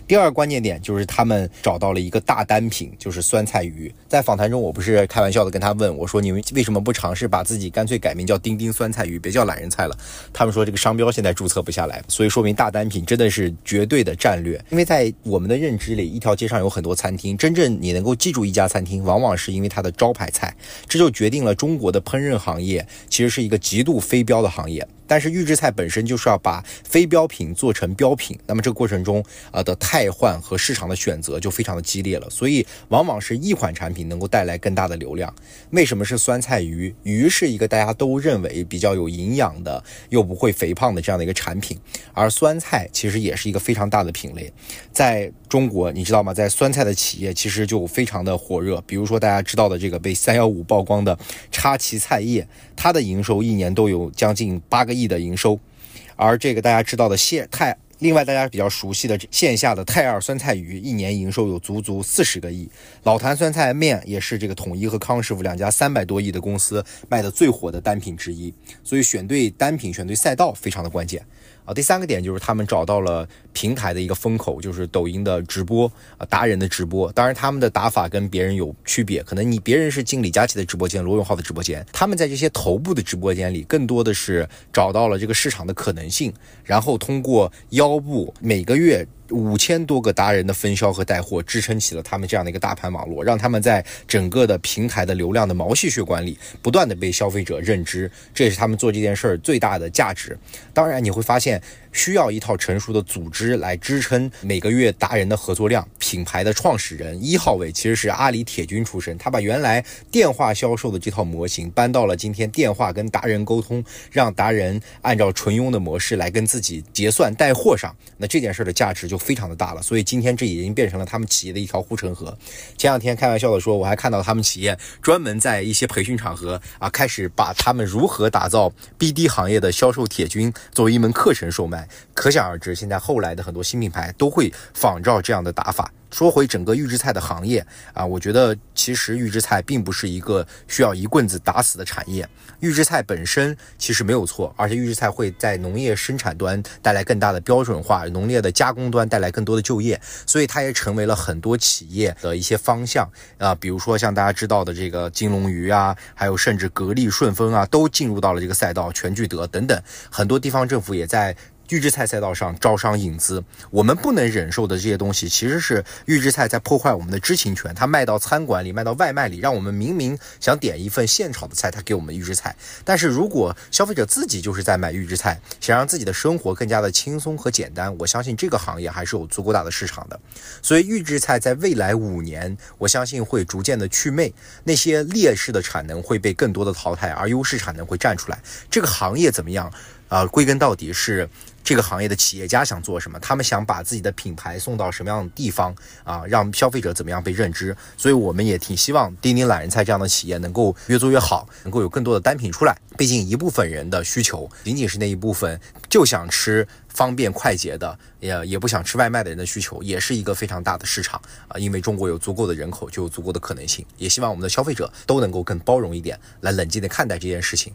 第二个关键点就是他们找到了一个大单品，就是酸菜鱼。在访谈中，我不是开玩笑的跟他问我说：“你们为什么不尝试把自己干脆改名叫丁丁酸菜鱼，别叫懒人菜了？”他们说这个商标现在注册不下来，所以说明大单品真的是绝对的战略。因为在我们的认知里，一条街上有很多餐厅，真正你能够记住一家餐厅，往往是因为它的招牌菜。这就决定了中国的烹饪行业其实是一个极度非标的行业。但是预制菜本身就是要把非标品做成标品，那么这个过程中啊的汰换和市场的选择就非常的激烈了，所以往往是一款产品能够带来更大的流量。为什么是酸菜鱼？鱼是一个大家都认为比较有营养的，又不会肥胖的这样的一个产品，而酸菜其实也是一个非常大的品类，在中国你知道吗？在酸菜的企业其实就非常的火热，比如说大家知道的这个被三幺五曝光的插旗菜业，它的营收一年都有将近八个。亿的营收，而这个大家知道的线泰，另外大家比较熟悉的线下的泰二酸菜鱼，一年营收有足足四十个亿。老坛酸菜面也是这个统一和康师傅两家三百多亿的公司卖的最火的单品之一。所以选对单品、选对赛道非常的关键。啊，第三个点就是他们找到了平台的一个风口，就是抖音的直播啊，达人的直播。当然，他们的打法跟别人有区别，可能你别人是进李佳琦的直播间、罗永浩的直播间，他们在这些头部的直播间里，更多的是找到了这个市场的可能性，然后通过腰部每个月。五千多个达人的分销和带货，支撑起了他们这样的一个大盘网络，让他们在整个的平台的流量的毛细血管里不断的被消费者认知，这也是他们做这件事儿最大的价值。当然，你会发现需要一套成熟的组织来支撑每个月达人的合作量。品牌的创始人一号位其实是阿里铁军出身，他把原来电话销售的这套模型搬到了今天电话跟达人沟通，让达人按照纯佣的模式来跟自己结算带货上。那这件事的价值就。非常的大了，所以今天这已经变成了他们企业的一条护城河。前两天开玩笑的说，我还看到他们企业专门在一些培训场合啊，开始把他们如何打造 BD 行业的销售铁军作为一门课程售卖。可想而知，现在后来的很多新品牌都会仿照这样的打法。说回整个预制菜的行业啊，我觉得其实预制菜并不是一个需要一棍子打死的产业。预制菜本身其实没有错，而且预制菜会在农业生产端带来更大的标准化，农业的加工端带来更多的就业，所以它也成为了很多企业的一些方向啊。比如说像大家知道的这个金龙鱼啊，还有甚至格力、顺丰啊，都进入到了这个赛道，全聚德等等，很多地方政府也在。预制菜赛道上招商引资，我们不能忍受的这些东西，其实是预制菜在破坏我们的知情权。它卖到餐馆里，卖到外卖里，让我们明明想点一份现炒的菜，它给我们预制菜。但是如果消费者自己就是在买预制菜，想让自己的生活更加的轻松和简单，我相信这个行业还是有足够大的市场的。所以预制菜在未来五年，我相信会逐渐的去魅，那些劣势的产能会被更多的淘汰，而优势产能会站出来。这个行业怎么样？啊，归根到底是。这个行业的企业家想做什么？他们想把自己的品牌送到什么样的地方啊？让消费者怎么样被认知？所以我们也挺希望丁丁懒人菜这样的企业能够越做越好，能够有更多的单品出来。毕竟一部分人的需求仅仅是那一部分，就想吃方便快捷的，也也不想吃外卖的人的需求，也是一个非常大的市场啊！因为中国有足够的人口，就有足够的可能性。也希望我们的消费者都能够更包容一点，来冷静的看待这件事情。